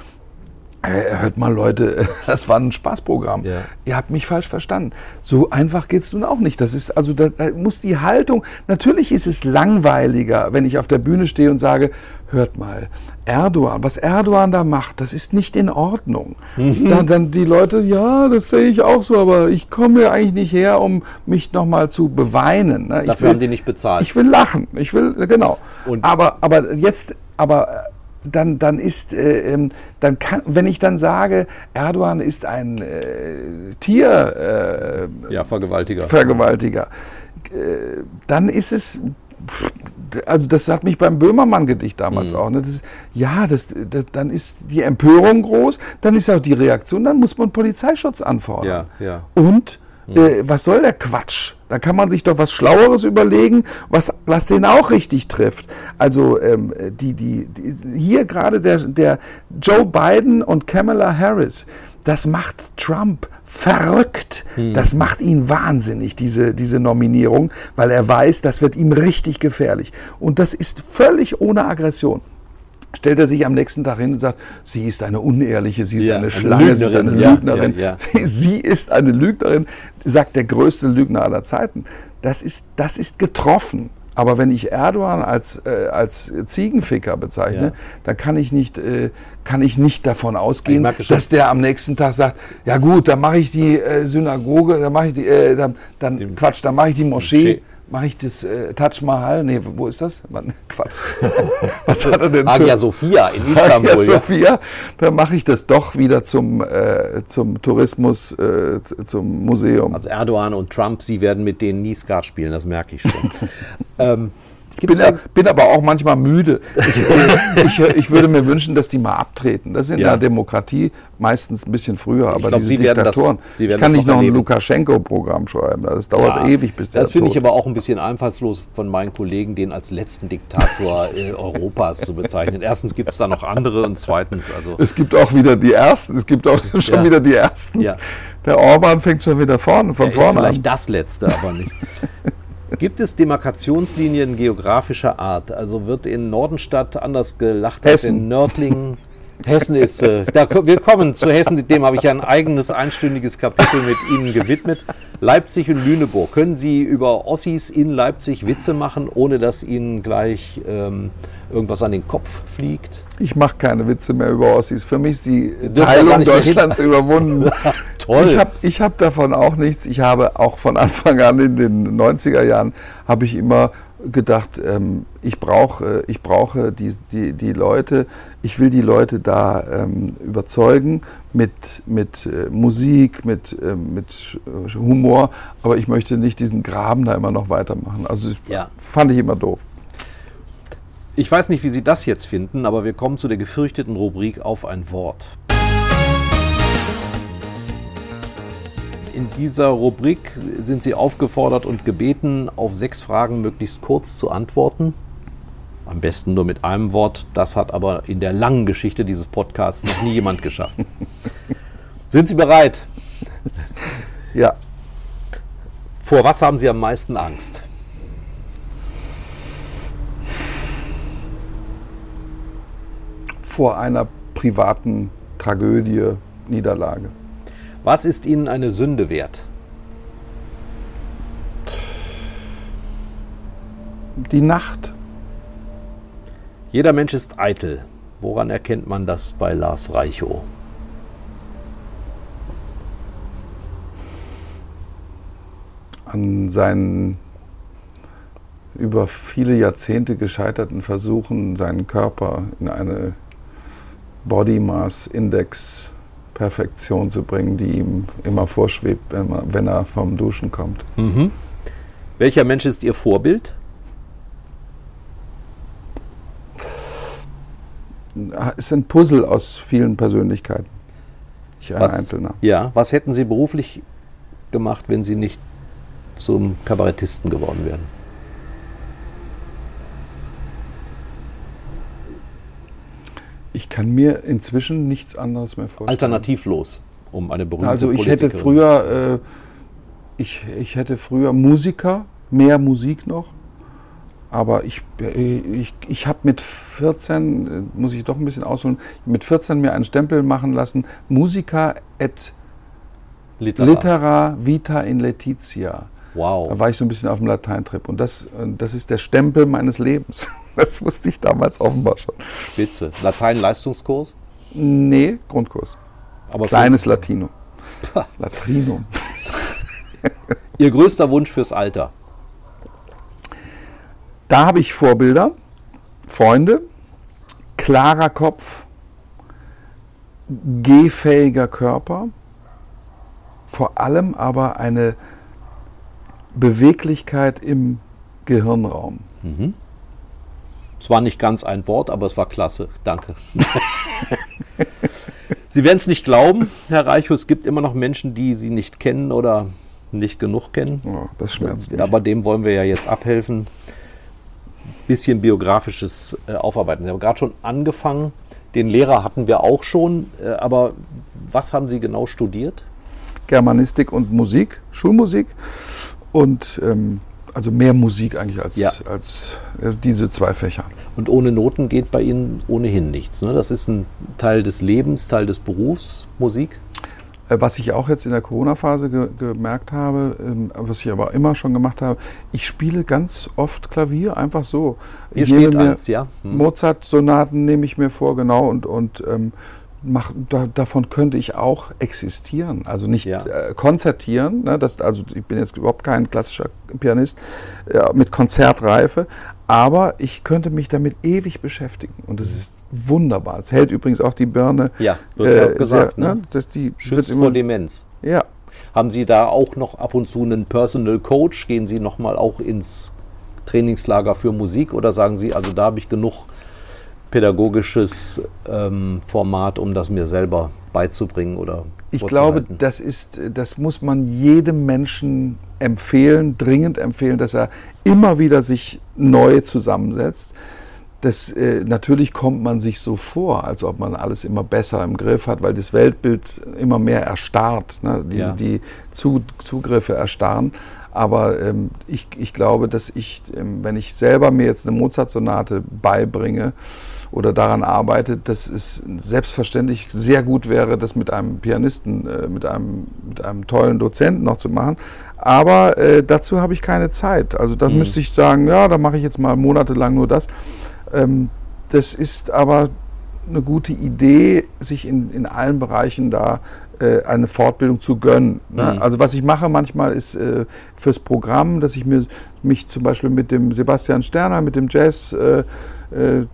Hört mal, Leute, das war ein Spaßprogramm.
Ja.
Ihr habt mich falsch verstanden. So einfach geht es nun auch nicht. Das ist also, da, muss die Haltung. Natürlich ist es langweiliger, wenn ich auf der Bühne stehe und sage: Hört mal, Erdogan, was Erdogan da macht, das ist nicht in Ordnung.
Mhm.
Dann, dann die Leute, ja, das sehe ich auch so, aber ich komme hier eigentlich nicht her, um mich nochmal zu beweinen. ne? Ich
Dafür
will-
haben die nicht bezahlt.
ich will lachen. Ich will, genau.
Und-
aber, aber jetzt, aber äh, dann, dann ist, äh, ähm, dann kann, wenn ich dann sage, Erdogan ist ein äh, Tier, äh,
ja, Vergewaltiger.
Vergewaltiger, äh, dann ist es, also das hat mich beim Böhmermann-Gedicht damals
Mhm.
auch. Ne? Das ja, das, das, dann ist die Empörung groß, dann ist auch die Reaktion, dann muss man Polizeischutz anfordern.
ja, ja.
Und äh, was soll der Quatsch? Da kann man sich doch was Schlaueres überlegen, was, was den auch richtig trifft. Also ähm, die, die, die, hier gerade der, der Joe Biden und Kamala Harris, das macht Trump verrückt. Das macht ihn wahnsinnig, diese, diese Nominierung, weil er weiß, das wird ihm richtig gefährlich. Und das ist völlig ohne Aggression stellt er sich am nächsten Tag hin und sagt, sie ist eine unehrliche, sie ist
Ja,
eine
eine
Schlange, sie ist eine
Lügnerin, ja, ja,
Sie ist eine Lügnerin, sagt der größte Lügner aller Zeiten. Das ist, das ist getroffen. Aber wenn ich Erdogan als, äh, als Ziegenficker bezeichne,
Ja.
dann kann ich nicht, äh, kann ich nicht davon ausgehen, dass der am nächsten Tag sagt, ja gut, dann mache ich die äh, Synagoge, dann mache ich die, äh, dann, dann Quatsch, dann mache ich die Moschee,
Moschee.
Mache ich das äh, Taj Mahal, nee, wo ist das? Mann, Quatsch. Was hat er denn.
Hagia Sophia in
Hagia
Istanbul. ja.
Sophia, dann mache ich das doch wieder zum, äh, zum Tourismus, äh, zum Museum.
Also Erdogan und Trump, sie werden mit denen nie Skat spielen, das merke ich schon. ähm, gibt's
bin, bin aber auch manchmal müde. Ich, ich, ich würde mir wünschen, dass die mal abtreten. Das ist in
Ja.
der Demokratie meistens ein bisschen früher, aber
glaub,
diese
Sie das-
Diktatoren.
Sie
ich kann
das
nicht
noch
ein. Lukaschenko-Programm schreiben. Das dauert
Ja,
ewig, bis der
Das finde ich aber
ist.
auch ein bisschen einfallslos von meinen Kollegen, den als letzten Diktator äh, Europas zu bezeichnen. Erstens gibt es da noch andere und zweitens, also
Es gibt auch wieder die Ersten. Es gibt auch schon
Ja.
wieder die Ersten. Der Orban fängt schon wieder vorne, von
er ist
vorne
vielleicht
an.
das letzte, aber nicht. Gibt es Demarkationslinien geografischer Art? Also wird in Nordenstadt anders gelacht als
Hessen.
in Nördlingen? Hessen ist, äh, da, wir kommen zu Hessen, dem habe ich ein eigenes einstündiges Kapitel mit Ihnen gewidmet. Leipzig und Lüneburg. Können Sie über Ossis in Leipzig Witze machen, ohne dass Ihnen gleich ähm, irgendwas an den Kopf fliegt?
Ich mache keine Witze mehr über Ossis. Für mich ist die Teilung. Deutschlands überwunden.
Toll.
Ich habe ich hab davon auch nichts. Ich habe auch von Anfang an in den 90er Jahren habe ich immer gedacht, ähm, ich brauche ich brauche die, die, die Leute, ich will die Leute da ähm, überzeugen mit, mit äh, Musik, mit, ähm, mit Sch- Humor, aber ich möchte nicht diesen Graben da immer noch weitermachen. Also das
Ja.
fand ich immer doof.
Ich weiß nicht, wie Sie das jetzt finden, aber wir kommen zu der gefürchteten Rubrik auf ein Wort. In dieser Rubrik sind Sie aufgefordert und gebeten, auf sechs Fragen möglichst kurz zu antworten. Am besten nur mit einem Wort. Das hat aber in der langen Geschichte dieses Podcasts noch nie jemand geschafft. Sind Sie bereit?
Ja,
Vor was haben Sie am meisten Angst?
vor einer privaten Tragödie, Niederlage.
Was ist Ihnen eine Sünde wert?
Die Nacht.
Jeder Mensch ist eitel. Woran erkennt man das bei Lars Reichow?
an seinen über viele Jahrzehnte gescheiterten Versuchen, seinen Körper in eine Body Mass Index Perfektion zu bringen, die ihm immer vorschwebt, wenn, man, wenn er vom Duschen kommt.
Mhm. Welcher Mensch ist Ihr Vorbild?
Es ist ein Puzzle aus vielen Persönlichkeiten. Ich ein
Was,
Einzelner.
Ja, was hätten Sie beruflich gemacht, wenn Sie nicht zum Kabarettisten geworden wären?
Ich kann mir inzwischen nichts anderes mehr vorstellen.
Alternativlos, um eine berühmte
Also ich hätte
Politikerin-
früher, äh, ich, ich hätte früher Musiker, mehr Musik noch. Aber ich, äh, ich, ich habe mit 14, äh, muss ich doch ein bisschen ausholen, mit 14 mir einen Stempel machen lassen, Musiker et
Literar.
litera vita in Letizia. Da
Wow.
war ich so ein bisschen auf dem Lateintrip. Und das, äh, das ist der Stempel meines Lebens. Das wusste ich damals offenbar schon.
Spitze. Latein-Leistungskurs?
Nee, Grundkurs.
Aber
Kleines Latinum. Latrinum.
Ihr größter Wunsch fürs Alter?
Da habe ich Vorbilder, Freunde, klarer Kopf, gehfähiger Körper, vor allem aber eine Beweglichkeit im Gehirnraum.
Es war nicht ganz ein Wort, aber es war klasse. Danke. Sie werden es nicht glauben, Herr Reichow, es gibt immer noch Menschen, die Sie nicht kennen oder nicht genug kennen.
Oh, das schmerzt mich.
Aber dem wollen wir ja jetzt abhelfen. Bisschen biografisches äh, Aufarbeiten. Sie haben gerade schon angefangen. Den Lehrer hatten wir auch schon. Äh, aber was haben Sie genau studiert?
Germanistik und Musik, Schulmusik und ähm, also mehr Musik eigentlich als,
Ja.
als äh, diese zwei Fächer.
Und ohne Noten geht bei Ihnen ohnehin nichts. Ne? Das ist ein Teil des Lebens, Teil des Berufs, Musik.
Äh, Was ich auch jetzt in der Corona-Phase ge gemerkt habe, ähm, was ich aber immer schon gemacht habe, ich spiele ganz oft Klavier einfach so.
Ihr
ich mir
eins, ja? Hm.
Mozart-Sonaten nehme ich mir vor, genau, und, und ähm, mach, da, davon könnte ich auch existieren. Also nicht
Ja.
äh, konzertieren, ne, das, also ich bin jetzt überhaupt kein klassischer Pianist äh, mit Konzertreife, aber ich könnte mich damit ewig beschäftigen und das ist wunderbar. Es hält übrigens auch die Birne
Ja, wird ja gesagt,
sehr,
ne?
ne, dass die
Schützt vor Demenz.
ja,
Haben Sie da auch noch ab und zu einen Personal Coach? Gehen Sie nochmal auch ins Trainingslager für Musik oder sagen Sie, also da habe ich genug pädagogisches ähm, Format, um das mir selber beizubringen oder
Ich glaube, das ist, das muss man jedem Menschen empfehlen, dringend empfehlen, dass er immer wieder sich neu zusammensetzt. Das, äh, natürlich kommt man sich so vor, als ob man alles immer besser im Griff hat, weil das Weltbild immer mehr erstarrt, ne? die,
Ja.
die Zu, Zugriffe erstarren. Aber ähm, ich, ich glaube, dass ich, ähm, wenn ich selber mir jetzt eine Mozart-Sonate beibringe oder daran arbeite, dass es selbstverständlich sehr gut wäre, das mit einem Pianisten, äh, mit, einem, mit einem tollen Dozenten noch zu machen. Aber äh, dazu habe ich keine Zeit. Also dann müsste ich sagen, ja, da mache ich jetzt mal monatelang nur das. Ähm, das ist aber eine gute Idee, sich in, in allen Bereichen da äh, eine Fortbildung zu gönnen. Ne?
Mhm.
Also was ich mache manchmal ist äh, fürs Programm, dass ich mir, mich zum Beispiel mit dem Sebastian Sterner, mit dem Jazz äh, äh,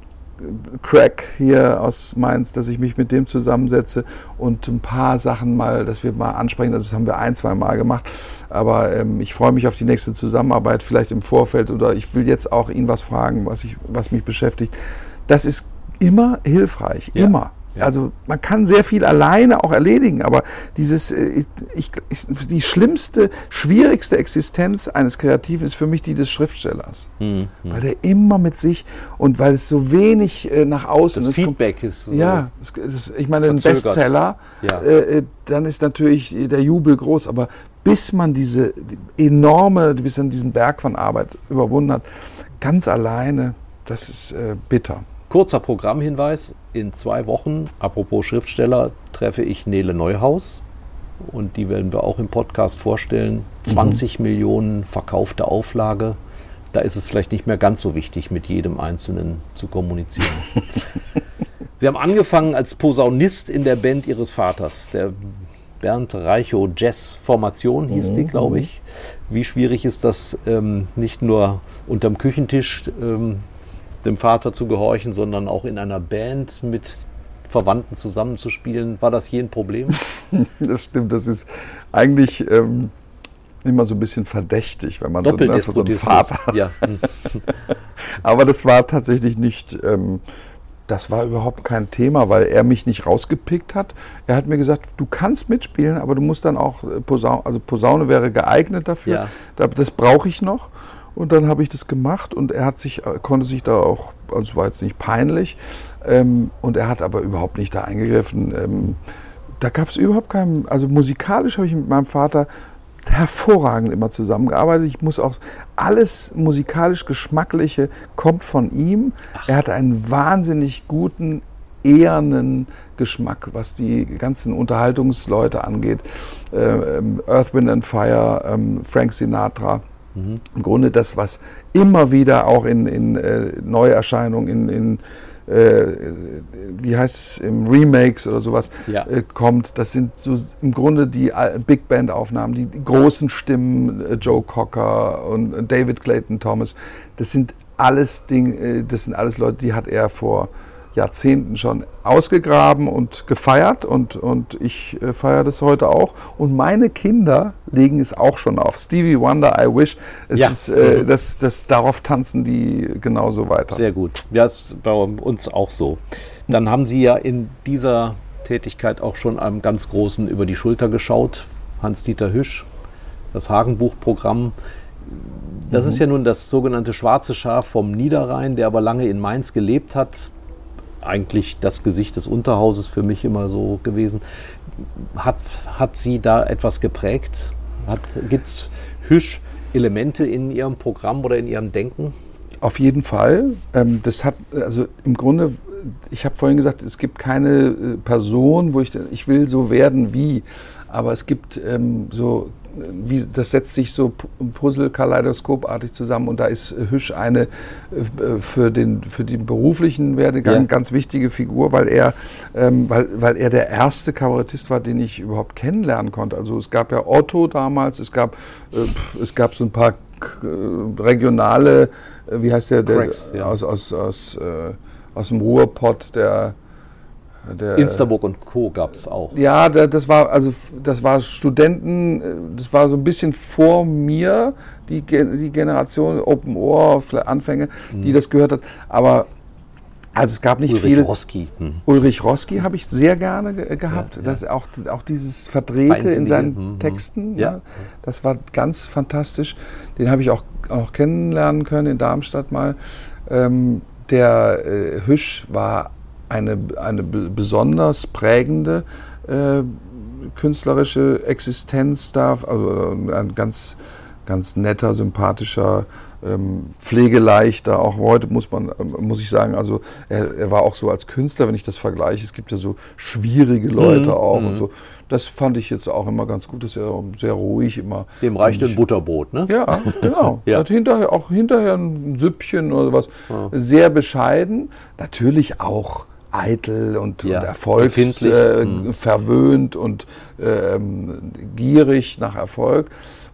Crack hier aus Mainz, dass ich mich mit dem zusammensetze und ein paar Sachen mal, dass wir mal ansprechen. Also Das haben wir ein, zwei Mal gemacht. Aber ähm, ich freue mich auf die nächste Zusammenarbeit, vielleicht im Vorfeld oder ich will jetzt auch ihn was fragen, was, ich, was mich beschäftigt. Das ist immer hilfreich,
Ja.
immer.
Ja.
Also man kann sehr viel alleine auch erledigen, aber dieses, äh, ich, ich, die schlimmste, schwierigste Existenz eines Kreativen ist für mich die des Schriftstellers.
Hm, hm.
Weil der immer mit sich und weil es so wenig äh, nach außen
Das
ist.
Feedback ist so.
ja, es, es, ich meine, ein. Bestseller,
Ja.
äh, äh, dann ist natürlich der Jubel groß, aber bis man diese die enorme, bis man diesen Berg von Arbeit überwunden hat, ganz alleine, das ist äh, bitter.
Kurzer Programmhinweis. In zwei Wochen, apropos Schriftsteller, treffe ich Nele Neuhaus. Und die werden wir auch im Podcast vorstellen. 20 Millionen verkaufte Auflage. Da ist es vielleicht nicht mehr ganz so wichtig, mit jedem Einzelnen zu kommunizieren. Sie haben angefangen als Posaunist in der Band Ihres Vaters. Der Bernd Reichow Jazz Formation, hieß die, glaube ich. Wie schwierig ist das, ähm, nicht nur unterm Küchentisch ähm, dem Vater zu gehorchen, sondern auch in einer Band mit Verwandten zusammenzuspielen? War das je ein Problem?
Das stimmt, das ist eigentlich ähm, immer so ein bisschen verdächtig, wenn man so, ne, so einen Vater hat.
Ja.
Aber das war tatsächlich nicht, ähm, das war überhaupt kein Thema, weil er mich nicht rausgepickt hat. Er hat mir gesagt, du kannst mitspielen, aber du musst dann auch äh, Posaune, also Posaune wäre geeignet dafür.
Ja.
Da- Das brauche ich noch. Und dann habe ich das gemacht und er hat sich, äh, konnte sich da auch, also es war jetzt nicht peinlich, ähm, und er hat aber überhaupt nicht da eingegriffen. Ähm, da gab es überhaupt keinen, also musikalisch habe ich mit meinem Vater hervorragend immer zusammengearbeitet. Ich muss auch, alles musikalisch Geschmackliche kommt von ihm. Er hat einen wahnsinnig guten, ehernen Geschmack, was die ganzen Unterhaltungsleute angeht. Äh, ähm, Earth, Wind and Fire, ähm, Frank Sinatra. Im Grunde das, was immer wieder auch in, in äh, Neuerscheinungen, in, in äh, wie heißt es, im Remakes oder sowas
Ja.
äh, kommt. Das sind so im Grunde die Al- Big Band Aufnahmen, die, großen Stimmen, äh, Joe Cocker und äh, David Clayton Thomas. Das sind alles Ding, äh, das sind alles Leute, die hat er vor Jahrzehnten schon ausgegraben und gefeiert und, und ich äh, feiere das heute auch. Und meine Kinder legen es auch schon auf. Stevie Wonder, I Wish. Es
Ja.
ist, äh, das, das, darauf tanzen die genauso weiter.
Sehr gut. Ja, ist bei uns auch so. Dann haben Sie ja in dieser Tätigkeit auch schon einem ganz großen über die Schulter geschaut. Hans-Dieter Hüsch, das Hagenbuch-Programm. Das ist ja nun das sogenannte schwarze Schaf vom Niederrhein, der aber lange in Mainz gelebt hat. Eigentlich das Gesicht des Unterhauses für mich immer so gewesen. Hat, hat Sie da etwas geprägt? Gibt es Hüsch-Elemente in Ihrem Programm oder in Ihrem Denken?
Auf jeden Fall. Ähm, das hat, also im Grunde, ich habe vorhin gesagt, es gibt keine äh, Person, wo ich, ich will so werden wie, aber es gibt ähm, so, wie, das setzt sich so Pu- Puzzle kaleidoskopartig zusammen und da ist äh, Hüsch eine äh, für den, für den beruflichen Werdegang
Ja.
ganz wichtige Figur, weil er, ähm, weil, weil er der erste Kabarettist war, den ich überhaupt kennenlernen konnte. Also es gab ja Otto damals, es gab, äh, es gab so ein paar äh, regionale, äh, wie heißt der, der
Cracks, ja.
aus, aus, aus, äh, aus dem Ruhrpott, der, der
Insterburg und Co. gab es auch.
ja, da- das war also das war Studenten, äh, das war so ein bisschen vor mir die, die Generation Open Ohr Anfänge, die das gehört hat. Aber also es gab nicht
Mhm. Ulrich
viel.
Roski. Hm.
Ulrich Roski habe ich sehr gerne ge gehabt.
Ja, ja.
Das auch, auch dieses Verdrehte in seinen
mhm.
Texten.
Ja.
Ja. das war ganz fantastisch. Den habe ich auch, auch kennenlernen können in Darmstadt mal. Ähm, der äh, Hüsch war eine, eine be- besonders prägende äh, künstlerische Existenz da. Also äh, ein ganz, ganz netter, sympathischer ähm, pflegeleichter, auch heute muss man, ähm, muss ich sagen, also er, er war auch so als Künstler, wenn ich das vergleiche, es gibt ja so schwierige Leute auch und so. Das fand ich jetzt auch immer ganz gut, dass er sehr ruhig immer.
Dem reichte
und
ein Butterbrot, ne?
ja, genau.
Ja.
Hat hinterher, auch hinterher ein Süppchen oder was. Sehr bescheiden. Natürlich auch eitel und,
Ja,
und erfolgs
empfindlich.
äh,
Mhm.
verwöhnt und ähm, gierig nach Erfolg.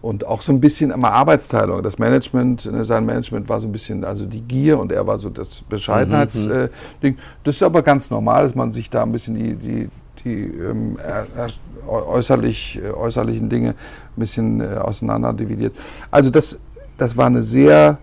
Und auch so ein bisschen immer Arbeitsteilung. Das Management, ne, sein Management war so ein bisschen, also die Gier und er war so das Bescheidenheitsding. Äh, Ding. das ist aber ganz normal, dass man sich da ein bisschen die, die, die ähm, er- er- äußerlich, äh, äußerlichen Dinge ein bisschen äh, auseinander dividiert. Also das, das war eine sehr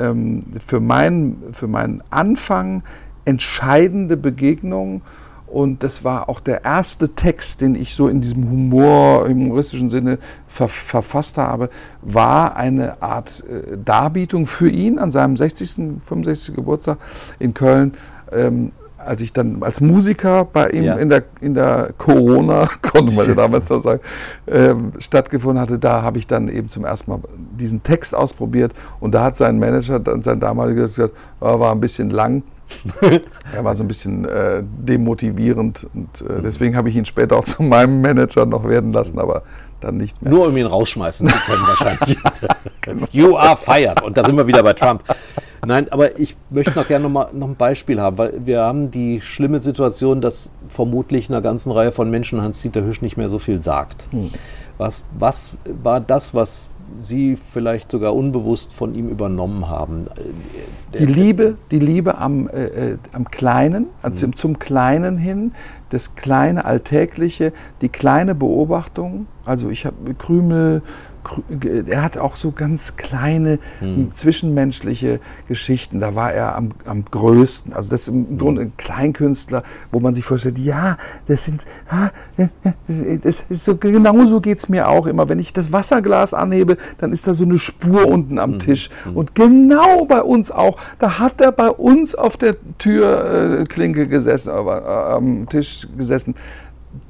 ähm, für, mein, für meinen Anfang entscheidende Begegnung. Und das war auch der erste Text, den ich so in diesem Humor, humoristischen Sinne ver verfasst habe, war eine Art äh, Darbietung für ihn an seinem 60., 65. Geburtstag in Köln. Ähm, als ich dann als Musiker bei ihm
Ja.
in der, in der Corona, konnte man ja damals so sagen, ähm, stattgefunden hatte, da habe ich dann eben zum ersten Mal diesen Text ausprobiert und da hat sein Manager, dann sein damaliger gesagt, "Ah, war ein bisschen lang. er war so ein bisschen äh, demotivierend und äh, deswegen habe ich ihn später auch zu meinem Manager noch werden lassen, aber dann nicht mehr.
Nur um ihn rausschmeißen zu können wahrscheinlich. you are fired. Und da sind wir wieder bei Trump. Nein, aber ich möchte noch gerne noch, mal, noch ein Beispiel haben, weil wir haben die schlimme Situation, dass vermutlich einer ganzen Reihe von Menschen Hans-Dieter Hüsch nicht mehr so viel sagt. Hm. Was, was war das, was Sie vielleicht sogar unbewusst von ihm übernommen haben.
Die Liebe, die Liebe am, äh, äh am Kleinen, also mhm. zum Kleinen hin, das kleine Alltägliche, die kleine Beobachtung. Also ich habe Krümel, er hat auch so ganz kleine hm. zwischenmenschliche Geschichten. Da war er am, am größten. Also das ist im hm. Grunde ein Kleinkünstler, wo man sich vorstellt, ja, das sind, das ist so, genau so geht es mir auch immer. Wenn ich das Wasserglas anhebe, dann ist da so eine Spur unten am hm. Tisch. Hm. Und genau bei uns auch, da hat er bei uns auf der Türklinke gesessen, aber äh, am Tisch gesessen.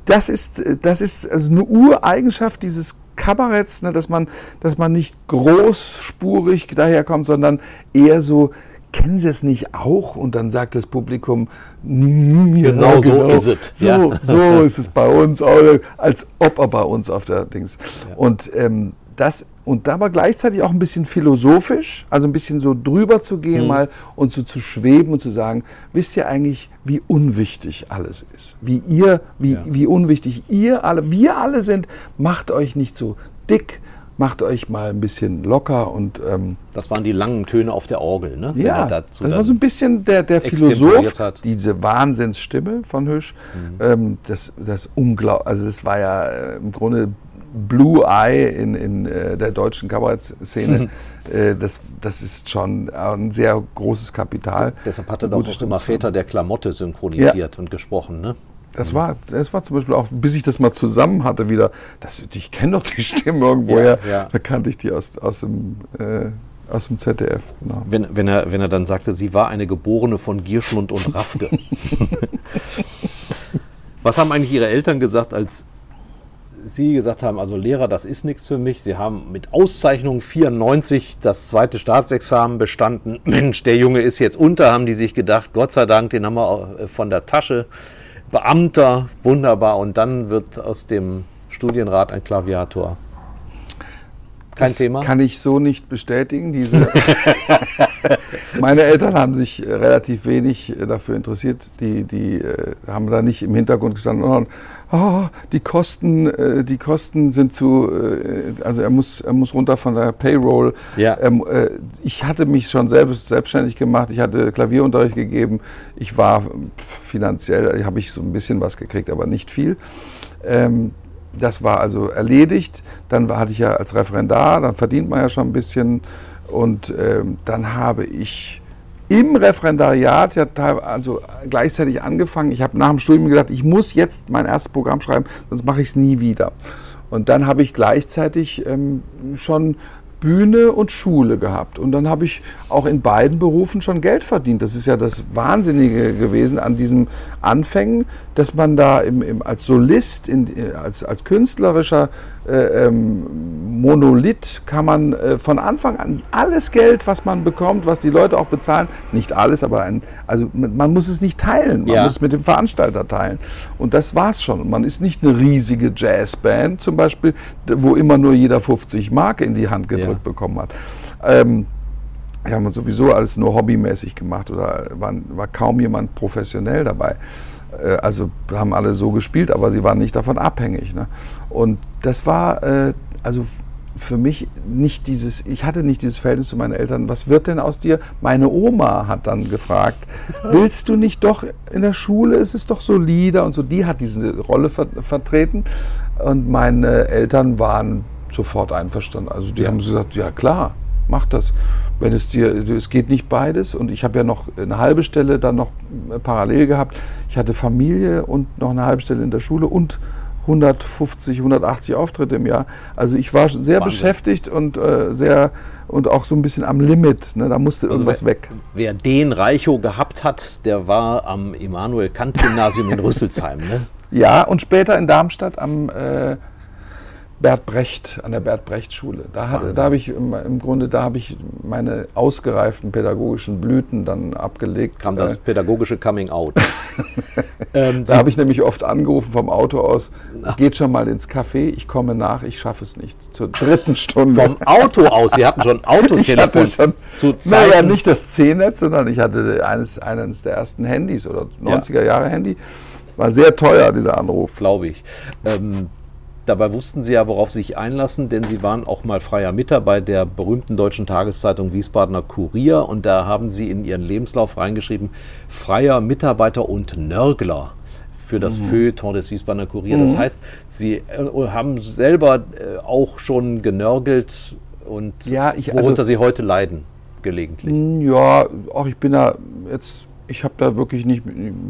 Das ist, das ist also eine Ureigenschaft dieses Kabaretts, ne, dass, man, dass man nicht großspurig daherkommt, sondern eher so, kennen Sie es nicht auch? Und dann sagt das Publikum,
ja, genau, genau, so ist es.
So, ja. so ist es bei uns, als ob er bei uns auf der Dings. Ja. Und ähm, das und da aber gleichzeitig auch ein bisschen philosophisch, also ein bisschen so drüber zu gehen mhm. mal und so zu schweben und zu sagen, wisst ihr eigentlich, wie unwichtig alles ist? Wie ihr, wie, ja. wie unwichtig ihr alle, wir alle sind, macht euch nicht so dick, macht euch mal ein bisschen locker und
ähm, das waren die langen Töne auf der Orgel, ne?
Ja, das war so ein bisschen der, der Philosoph, diese Wahnsinnsstimme von Hüsch, mhm. ähm, das, das unglaublich, also das war ja äh, im Grunde Blue Eye in, in äh, der deutschen Kabarettszene, äh, das, das ist schon ein sehr großes Kapital.
Deshalb hatte doch auch immer Väter der Klamotte synchronisiert ja. und gesprochen, ne?
Das war, das war zum Beispiel auch, bis ich das mal zusammen hatte wieder, das, ich kenne doch die Stimme irgendwoher, ja, ja. da kannte ich die aus, aus, dem, äh, aus dem ZDF.
Genau. Wenn, wenn, er, wenn er dann sagte, sie war eine Geborene von Gierschlund und Raffke. Was haben eigentlich Ihre Eltern gesagt, als Sie gesagt haben, also Lehrer, das ist nichts für mich. Sie haben mit Auszeichnung 94 das zweite Staatsexamen bestanden. Mensch, der Junge ist jetzt unter, haben die sich gedacht. Gott sei Dank, den haben wir äh, von der Tasche. Beamter, wunderbar. Und dann wird aus dem Studienrat ein Klaviator.
Kein das Thema? Kann ich so nicht bestätigen. Diese Meine Eltern haben sich äh, relativ wenig äh, dafür interessiert. Die, die äh, haben da nicht im Hintergrund gestanden. Und, oh, die Kosten, die Kosten sind zu, also er muss, er muss runter von der Payroll. Ja. Ähm, ich hatte mich schon selbst selbstständig gemacht. Ich hatte Klavierunterricht gegeben. Ich war finanziell, habe ich so ein bisschen was gekriegt, aber nicht viel. Ähm, das war also erledigt. Dann hatte ich ja als Referendar, dann verdient man ja schon ein bisschen. Und ähm, dann habe ich im Referendariat ja also gleichzeitig angefangen. Ich habe nach dem Studium gedacht, ich muss jetzt mein erstes Programm schreiben, sonst mache ich es nie wieder. Und dann habe ich gleichzeitig ähm, schon Bühne und Schule gehabt. Und dann habe ich auch in beiden Berufen schon Geld verdient. Das ist ja das Wahnsinnige gewesen an diesen Anfängen, dass man da im, im als Solist, in, als, als künstlerischer äh, ähm, Monolith kann man äh, von Anfang an alles Geld, was man bekommt, was die Leute auch bezahlen, nicht alles, aber ein, also man muss es nicht teilen, man ja. muss es mit dem Veranstalter teilen. Und das war's schon. Man ist nicht eine riesige Jazzband zum Beispiel, wo immer nur jeder 50 Mark in die Hand gedrückt ja. bekommen hat. Ähm, wir haben sowieso alles nur hobbymäßig gemacht oder war, war kaum jemand professionell dabei. Äh, also haben alle so gespielt, aber sie waren nicht davon abhängig. Ne? Und das war äh, also für mich nicht dieses, ich hatte nicht dieses Verhältnis zu meinen Eltern, was wird denn aus dir? Meine Oma hat dann gefragt, willst du nicht doch in der Schule, ist es doch solider und so, die hat diese Rolle ver vertreten und meine Eltern waren sofort einverstanden. Also die haben gesagt, ja klar, mach das. Wenn es dir, es geht nicht beides und ich habe ja noch eine halbe Stelle dann noch parallel gehabt. Ich hatte Familie und noch eine halbe Stelle in der Schule und 150, 180 Auftritte im Jahr. Also ich war sehr Wahnsinn. beschäftigt und äh, sehr und auch so ein bisschen am Limit. Ne? Da musste also irgendwas
wer,
weg.
Wer den Reicho gehabt hat, der war am Immanuel Kant Gymnasium in Rüsselsheim. Ne?
Ja, und später in Darmstadt am äh, Bert Brecht, an der Bert Brecht Schule. Da, hat, da habe ich im, im Grunde, da habe ich meine ausgereiften pädagogischen Blüten dann abgelegt.
Kam das
Äh,
pädagogische Coming Out. ähm,
da habe ich nämlich oft angerufen vom Auto aus, geht schon mal ins Café, ich komme nach, ich schaffe es nicht. Zur dritten Stunde.
vom Auto aus, Sie hatten schon
ich hatte
Autotelefon
schon,
zu
naja, nicht das C-Netz, sondern ich hatte eines, eines der ersten Handys oder 90er Jahre Handy. War sehr teuer, dieser Anruf.
glaube ich. Ähm, dabei wussten Sie ja, worauf Sie sich einlassen, denn Sie waren auch mal freier Mitter bei der berühmten deutschen Tageszeitung Wiesbadener Kurier und da haben Sie in Ihren Lebenslauf reingeschrieben, freier Mitarbeiter und Nörgler für das
Mhm.
Feuilleton des Wiesbadener Kurier. Das heißt, Sie äh, haben selber äh, auch schon genörgelt und
Ja, ich-
worunter
also-
Sie heute leiden, gelegentlich.
Ja, auch ich bin da jetzt, ich habe da wirklich nicht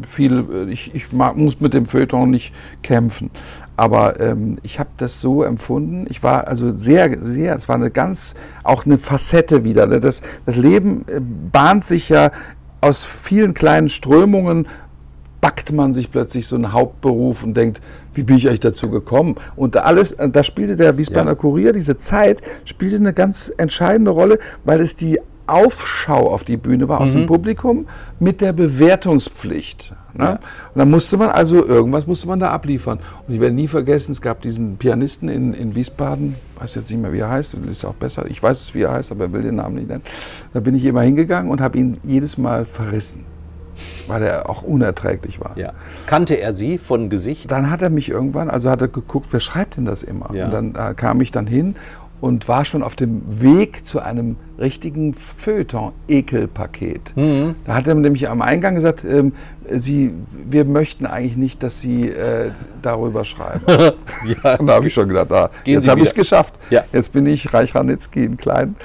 viel, ich, ich mag, muss mit dem Feuilleton nicht kämpfen. Aber ähm, ich habe das so empfunden. Ich war also sehr, sehr, es war eine ganz, auch eine Facette wieder. ne? Das, das Leben äh, bahnt sich ja aus vielen kleinen Strömungen, backt man sich plötzlich so einen Hauptberuf und denkt, wie bin ich eigentlich dazu gekommen? Und da alles, äh, da spielte der Wiesbadener
Ja.
Kurier, diese Zeit spielte eine ganz entscheidende Rolle, weil es die Aufschau auf die Bühne war aus dem Publikum mit der Bewertungspflicht. Ne?
Ja.
Und dann musste man also, irgendwas musste man da abliefern. Und ich werde nie vergessen, es gab diesen Pianisten in, in Wiesbaden, weiß jetzt nicht mehr, wie er heißt, ist auch besser, ich weiß es, wie er heißt, aber er will den Namen nicht nennen. Da bin ich immer hingegangen und habe ihn jedes Mal verrissen, weil er auch unerträglich war.
Ja. Kannte er Sie von Gesicht?
Dann hat er mich irgendwann, also hat er geguckt, wer schreibt denn das immer?
Ja.
Und dann äh, kam ich dann hin und war schon auf dem Weg zu einem richtigen Feuilleton-Ekelpaket.
Mhm.
Da hat er nämlich am Eingang gesagt, ähm, Sie, wir möchten eigentlich nicht, dass Sie äh, darüber schreiben.
Ja.
Und da habe ich schon gedacht, ah,
Gehen
jetzt habe ich es geschafft.
Ja.
Jetzt bin ich Reich Ranitzky in klein.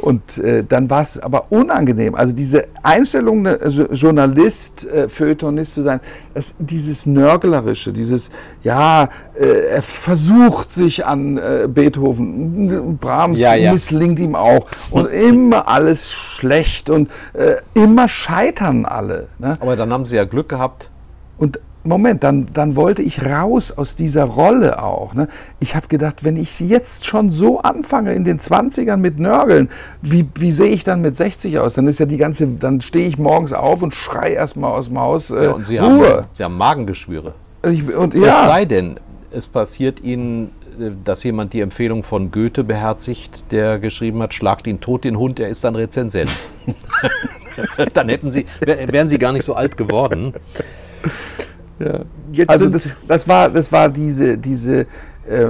Und äh, dann war es aber unangenehm. Also diese Einstellung, ne, also Journalist, äh, Feuilletonist zu sein, das, dieses Nörglerische, dieses, ja, äh, er versucht sich an äh, Beethoven, Brahms
Ja, ja.
misslingt ihm auch. Und immer alles schlecht und äh, immer scheitern alle. Ne?
Aber dann haben Sie ja Glück gehabt.
Und Moment, dann, dann wollte ich raus aus dieser Rolle auch. Ne? Ich habe gedacht, wenn ich jetzt schon so anfange in den 20ern mit Nörgeln, wie, wie sehe ich dann mit 60 aus? Dann ist ja die ganze, dann stehe ich morgens auf und schrei erstmal aus dem Haus, äh,
Ja, und Sie haben,
Ruhe.
Sie haben Magengeschwüre.
Ich, und
Es
ja,
sei denn, es passiert Ihnen, äh, dass jemand die Empfehlung von Goethe beherzigt, der geschrieben hat, schlagt ihn tot den Hund, er ist ein Rezensent. Dann hätten Sie, wär- wären Sie gar nicht so alt geworden. Jetzt
also das, das war, das war diese, diese äh,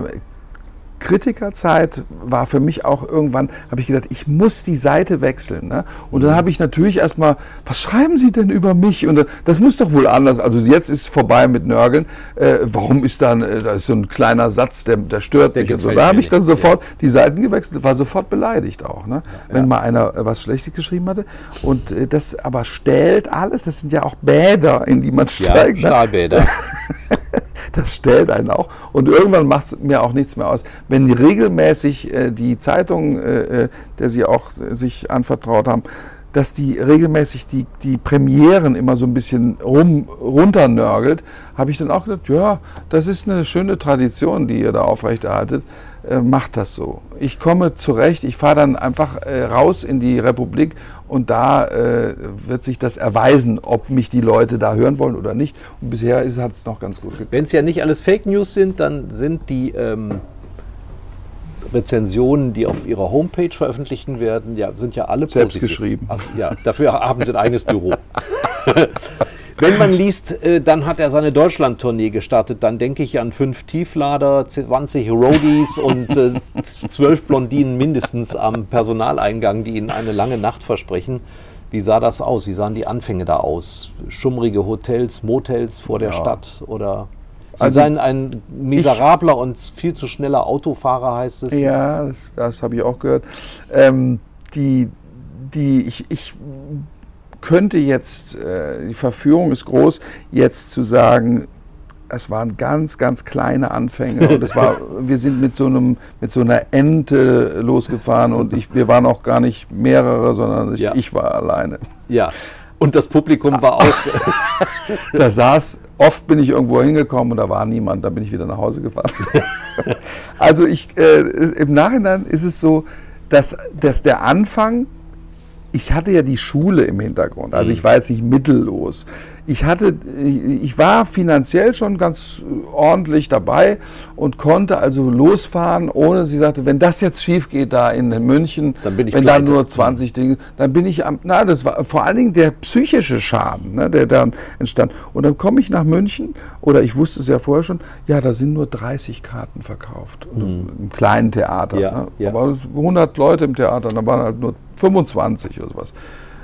Kritikerzeit war für mich auch irgendwann, habe ich gedacht, ich muss die Seite wechseln. Ne? Und
Mhm.
dann habe ich natürlich erstmal, was schreiben Sie denn über mich? Und das muss doch wohl anders. Also jetzt ist es vorbei mit Nörgeln. Äh, warum ist dann, äh, da ist so ein kleiner Satz, der, der stört
Der
mich. Und so. Da habe ich dann sofort die Seiten gewechselt, war sofort beleidigt auch. Ne? Wenn mal einer äh, was Schlechtes geschrieben hatte. Und äh, das aber stellt alles, das sind ja auch Bäder, in die man
ja,
steigt. ne? Das stellt einen auch. Und irgendwann macht es mir auch nichts mehr aus. Wenn regelmäßig äh, die Zeitung, äh, äh, der sie auch äh, sich anvertraut haben, dass die regelmäßig die, die Premieren immer so ein bisschen rum, runternörgelt, habe ich dann auch gedacht, ja, das ist eine schöne Tradition, die ihr da aufrechterhaltet. Äh, macht das so. Ich komme zurecht, ich fahre dann einfach äh, raus in die Republik und da äh, wird sich das erweisen, ob mich die Leute da hören wollen oder nicht. Und bisher hat es noch ganz gut geklappt.
Wenn es ja nicht alles Fake News sind, dann sind die ähm, Rezensionen, die auf ihrer Homepage veröffentlichen werden, ja, sind ja alle
Selbst
positiv.
geschrieben.
Also, ja, dafür haben sie ein eigenes Büro. Wenn man liest, äh, dann hat er seine Deutschland-Tournee gestartet, dann denke ich an fünf Tieflader, 20 Roadies und äh, zwölf Blondinen mindestens am Personaleingang, die ihnen eine lange Nacht versprechen. Wie sah das aus? Wie sahen die Anfänge da aus? Schummrige Hotels, Motels vor der
Ja.
Stadt oder Sie
Also,
seien ein miserabler und viel zu schneller Autofahrer, heißt es.
Ja, das, das habe ich auch gehört. Ähm, die, die, ich, ich könnte jetzt, äh, die Verführung ist groß, jetzt zu sagen, es waren ganz, ganz kleine Anfänge und es war, wir sind mit so einem, mit so einer Ente losgefahren und ich, wir waren auch gar nicht mehrere, sondern ich,
Ja.
ich war alleine.
Ja. Und das Publikum war auch.
da saß, oft bin ich irgendwo hingekommen und da war niemand, da bin ich wieder nach Hause gefahren. also ich, äh, im Nachhinein ist es so, dass, dass der Anfang ich hatte ja die Schule im Hintergrund. Also ich war jetzt nicht mittellos ich hatte, ich war finanziell schon ganz ordentlich dabei und konnte also losfahren, ohne sie sagte, wenn das jetzt schief geht da in München,
dann bin ich
wenn da nur 20 Dinge, dann bin ich am, na, das war vor allen Dingen der psychische Schaden, ne, der dann entstand. Und dann komme ich nach München oder ich wusste es ja vorher schon, ja, da sind nur 30 Karten verkauft mhm. im kleinen Theater. Ja, ne? ja. Aber 100 Leute im Theater, da waren halt nur 25 oder sowas.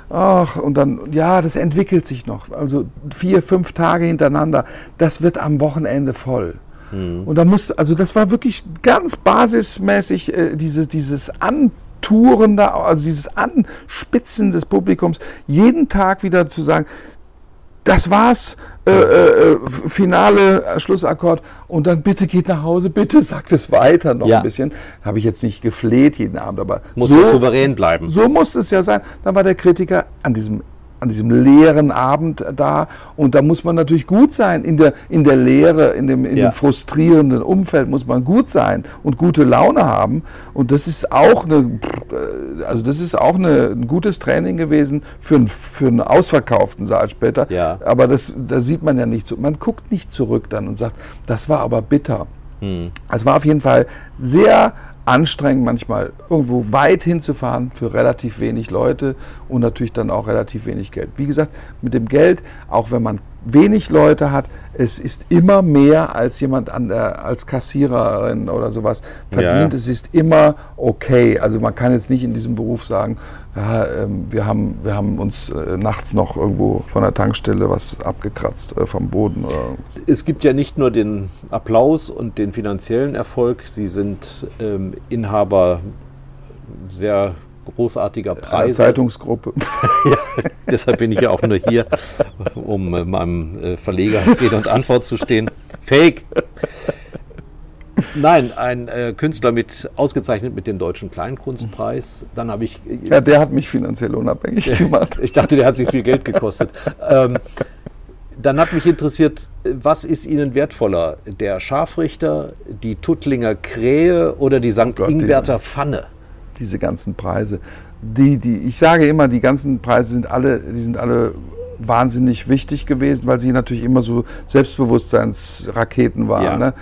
Ach, und dann, ja, das entwickelt sich noch. Also vier, fünf Tage hintereinander. Das wird am Wochenende voll. Mhm. Und da musste, also das war wirklich ganz basismäßig äh, dieses, dieses Antouren da, also dieses Anspitzen des Publikums, jeden Tag wieder zu sagen, das war's, äh, äh, äh, finale Schlussakkord und dann bitte geht nach Hause, bitte sagt es weiter noch ja. ein bisschen. Habe ich jetzt nicht gefleht jeden Abend, aber
muss so, souverän bleiben.
So muss es ja sein. Dann war der Kritiker an diesem an diesem leeren Abend da. Und da muss man natürlich gut sein. In der, in der Lehre, in, dem, in ja. dem frustrierenden Umfeld muss man gut sein und gute Laune haben. Und das ist auch eine, also das ist auch eine, ein gutes Training gewesen für, ein, für einen ausverkauften Saal später.
Ja.
Aber das, da sieht man ja nicht so. Man guckt nicht zurück dann und sagt, das war aber bitter. Hm. Es war auf jeden Fall sehr anstrengend, manchmal irgendwo weit hinzufahren für relativ wenig Leute und natürlich dann auch relativ wenig Geld. Wie gesagt, mit dem Geld, auch wenn man wenig Leute hat, es ist immer mehr als jemand an der, als Kassiererin oder sowas verdient. Ja. Es ist immer okay. Also man kann jetzt nicht in diesem Beruf sagen, ja, ähm, wir, haben, wir haben uns äh, nachts noch irgendwo von der Tankstelle was abgekratzt äh, vom Boden. Oder
es gibt ja nicht nur den Applaus und den finanziellen Erfolg, Sie sind ähm, Inhaber sehr großartiger Preise. Eine
Zeitungsgruppe.
ja, deshalb bin ich ja auch nur hier, um äh, meinem äh, Verleger Rede und Antwort zu stehen. Fake! Nein, ein äh, Künstler mit ausgezeichnet mit dem Deutschen Kleinkunstpreis. Dann habe ich.
Äh, ja, der hat mich finanziell unabhängig gemacht.
ich dachte, der hat sich viel Geld gekostet. ähm, dann hat mich interessiert, was ist Ihnen wertvoller? Der Scharfrichter, die Tuttlinger Krähe oder die St. Gott, Ingberter Pfanne?
Diese ganzen Preise. Die, die, ich sage immer, die ganzen Preise sind alle, die sind alle wahnsinnig wichtig gewesen, weil sie natürlich immer so Selbstbewusstseinsraketen waren. Ja. Ne?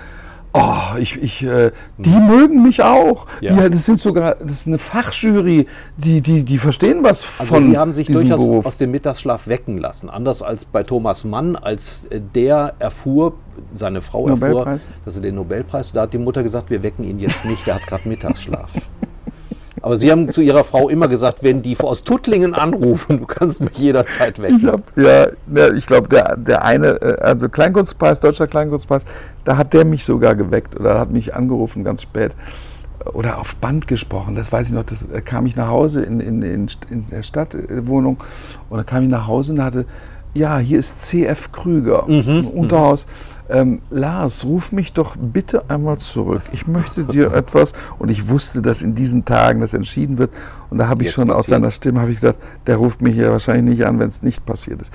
Oh, ich, ich, äh, die mhm. mögen mich auch. Ja. Die, das sind sogar, das ist eine Fachjury, die, die, die verstehen was
also von Sie haben sich durchaus Beruf. aus dem Mittagsschlaf wecken lassen. Anders als bei Thomas Mann, als der erfuhr, seine Frau erfuhr, dass er den Nobelpreis, da hat die Mutter gesagt, wir wecken ihn jetzt nicht, der hat gerade Mittagsschlaf. Aber Sie haben zu Ihrer Frau immer gesagt, wenn die aus Tuttlingen anrufen, du kannst mich jederzeit wecken.
Ich hab, ja, ich glaube, der, der eine, äh, also Kleinkunstpreis, Deutscher Kleinkunstpreis, da hat der mich sogar geweckt oder hat mich angerufen ganz spät oder auf Band gesprochen, das weiß ich noch, das da kam ich nach Hause in, in, in, in der Stadtwohnung und dann kam ich nach Hause und hatte, ja, hier ist CF Krüger, mhm. Unterhaus. Mhm ähm, Lars, ruf mich doch bitte einmal zurück. Ich möchte dir etwas, und ich wusste, dass in diesen Tagen das entschieden wird. Und da habe ich Jetzt schon aus seiner Stimme ich gesagt, der ruft mich ja wahrscheinlich nicht an, wenn es nicht passiert ist.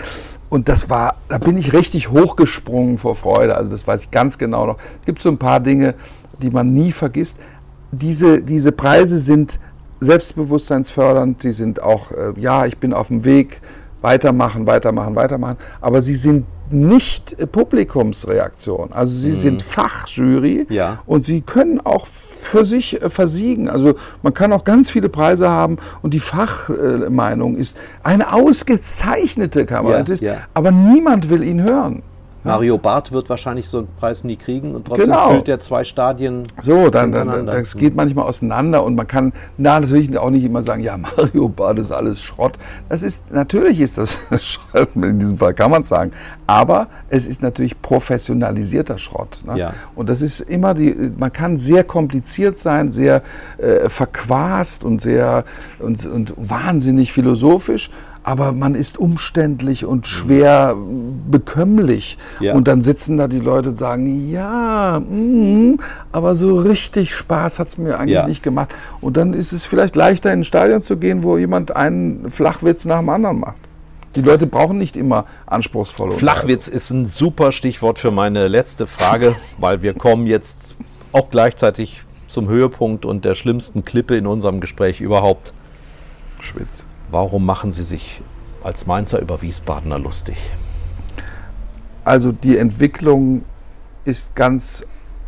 Und das war, da bin ich richtig hochgesprungen vor Freude. Also das weiß ich ganz genau noch. Es gibt so ein paar Dinge, die man nie vergisst. Diese, diese Preise sind selbstbewusstseinsfördernd, die sind auch, äh, ja, ich bin auf dem Weg, weitermachen, weitermachen, weitermachen. Aber sie sind nicht Publikumsreaktion. Also sie mhm. sind Fachjury
ja.
und sie können auch für sich äh, versiegen. Also man kann auch ganz viele Preise haben und die Fachmeinung ist eine ausgezeichnete Kabarettist, ja, ja. aber niemand will ihn hören.
Mario Barth wird wahrscheinlich so einen Preis nie kriegen und trotzdem genau. füllt er zwei Stadien.
So, dann, dann, dann das geht manchmal auseinander und man kann na, natürlich auch nicht immer sagen, ja, Mario Barth ist alles Schrott. Das ist, natürlich ist das Schrott, in diesem Fall kann man es sagen, aber es ist natürlich professionalisierter Schrott. Ne?
Ja.
Und das ist immer die, man kann sehr kompliziert sein, sehr äh, verquast und sehr und, und wahnsinnig philosophisch aber man ist umständlich und schwer bekömmlich. Ja. Und dann sitzen da die Leute und sagen, ja, mm, aber so richtig Spaß hat es mir eigentlich ja. nicht gemacht. Und dann ist es vielleicht leichter, in ein Stadion zu gehen, wo jemand einen Flachwitz nach dem anderen macht. Die Leute brauchen nicht immer anspruchsvolle
Flachwitz ist ein super Stichwort für meine letzte Frage, weil wir kommen jetzt auch gleichzeitig zum Höhepunkt und der schlimmsten Klippe in unserem Gespräch überhaupt.
Schwitz.
Warum machen Sie sich als Mainzer über Wiesbadener lustig?
Also die Entwicklung ist ganz,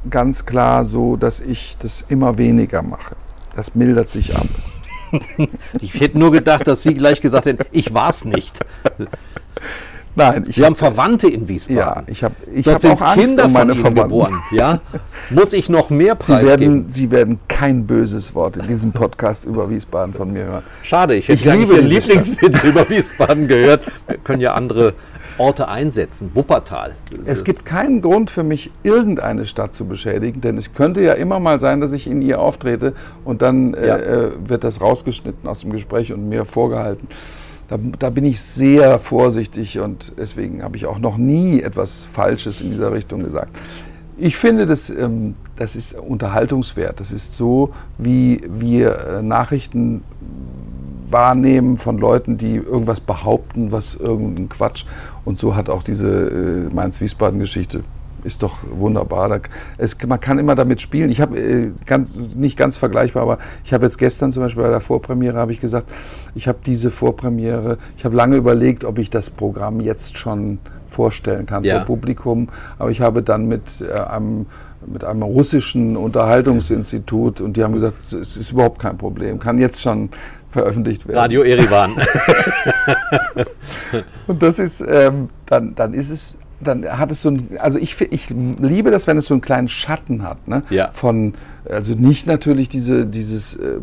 ganz klar so, dass ich das immer weniger mache. Das mildert sich ab.
Ich hätte nur gedacht, dass Sie gleich gesagt hätten, ich war es nicht.
Nein, ich
Sie haben Verwandte in Wiesbaden.
Ja, ich habe ich
Dort
hab
sind
auch Angst
Kinder
um meine
von Ihnen
Verwandten.
geboren. Ja? Muss ich noch mehr
Sie
preisgeben?
werden, Sie werden kein böses Wort in diesem Podcast über Wiesbaden von mir hören.
Schade, ich hätte
Ich
Ihren
diese
Lieblingswitz über Wiesbaden gehört. Wir können ja andere Orte einsetzen. Wuppertal.
Es gibt keinen Grund für mich, irgendeine Stadt zu beschädigen, denn es könnte ja immer mal sein, dass ich in ihr auftrete und dann äh,
Ja.
äh, wird das rausgeschnitten aus dem Gespräch und mir vorgehalten. Da, da bin ich sehr vorsichtig und deswegen habe ich auch noch nie etwas Falsches in dieser Richtung gesagt. Ich finde, das, ähm, das ist unterhaltungswert. Das ist so, wie wir äh, Nachrichten wahrnehmen von Leuten, die irgendwas behaupten, was irgendein Quatsch. Und so hat auch diese äh, Mainz-Wiesbaden-Geschichte. Ist doch wunderbar. Es, man kann immer damit spielen. Ich habe äh, ganz, nicht ganz vergleichbar, aber ich habe jetzt gestern zum Beispiel bei der Vorpremiere habe ich gesagt, ich habe diese Vorpremiere, ich habe lange überlegt, ob ich das Programm jetzt schon vorstellen kann
Ja.
vor Publikum. Aber ich habe dann mit äh, einem mit einem russischen Unterhaltungsinstitut und die haben gesagt, es ist überhaupt kein Problem, kann jetzt schon veröffentlicht werden.
Radio Erivan.
Und das ist, ähm, dann, dann ist es, dann hat es so ein, also ich, ich liebe das, wenn es so einen kleinen Schatten hat, ne?
Ja.
Von, also nicht natürlich diese dieses äh,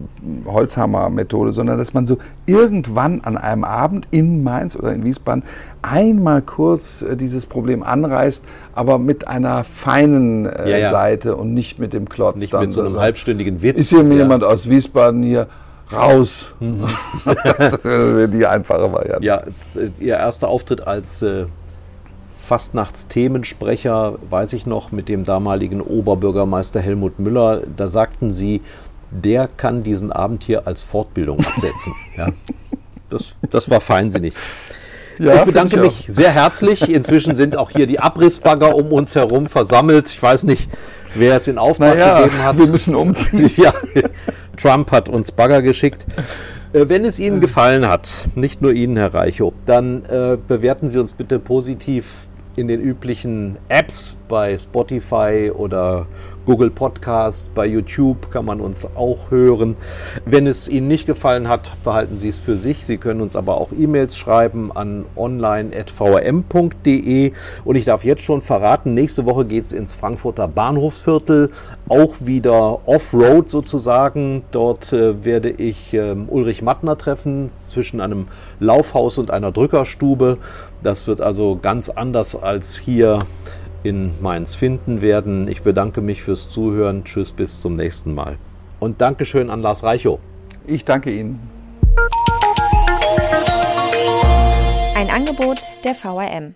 Holzhammer-Methode, sondern dass man so irgendwann an einem Abend in Mainz oder in Wiesbaden einmal kurz äh, dieses Problem anreißt, aber mit einer feinen äh,
Ja, ja.
Seite und nicht mit dem Klotz.
Nicht mit so einem
so.
halbstündigen Witz.
Ist hier
Ja.
jemand aus Wiesbaden hier? Raus.
Mhm.
das wäre die einfache Variante.
Ja, t- Ihr erster Auftritt als äh, Fastnachtsthemensprecher, weiß ich noch, mit dem damaligen Oberbürgermeister Helmut Müller, da sagten Sie, der kann diesen Abend hier als Fortbildung absetzen. ja. das, das war feinsinnig.
Ja,
ich bedanke
ich
mich sehr herzlich. Inzwischen sind auch hier die Abrissbagger um uns herum versammelt. Ich weiß nicht, wer es in Auftrag
Naja,
gegeben hat.
wir müssen umziehen.
Ja, Trump hat uns Bagger geschickt. Äh, Wenn es Ihnen gefallen hat, nicht nur Ihnen, Herr Reichow, dann äh, bewerten Sie uns bitte positiv in den üblichen Apps bei Spotify oder Google Podcast, bei YouTube kann man uns auch hören. Wenn es Ihnen nicht gefallen hat, behalten Sie es für sich. Sie können uns aber auch E-Mails schreiben an online.vrm.de. Und ich darf jetzt schon verraten, nächste Woche geht es ins Frankfurter Bahnhofsviertel, auch wieder Offroad sozusagen. Dort äh, werde ich ähm, Ulrich Mattner treffen zwischen einem Laufhaus und einer Drückerstube. Das wird also ganz anders als hier in Mainz finden werden. Ich bedanke mich fürs Zuhören. Tschüss, bis zum nächsten Mal. Und Dankeschön an Lars Reichow.
Ich danke Ihnen.
Ein Angebot der VRM.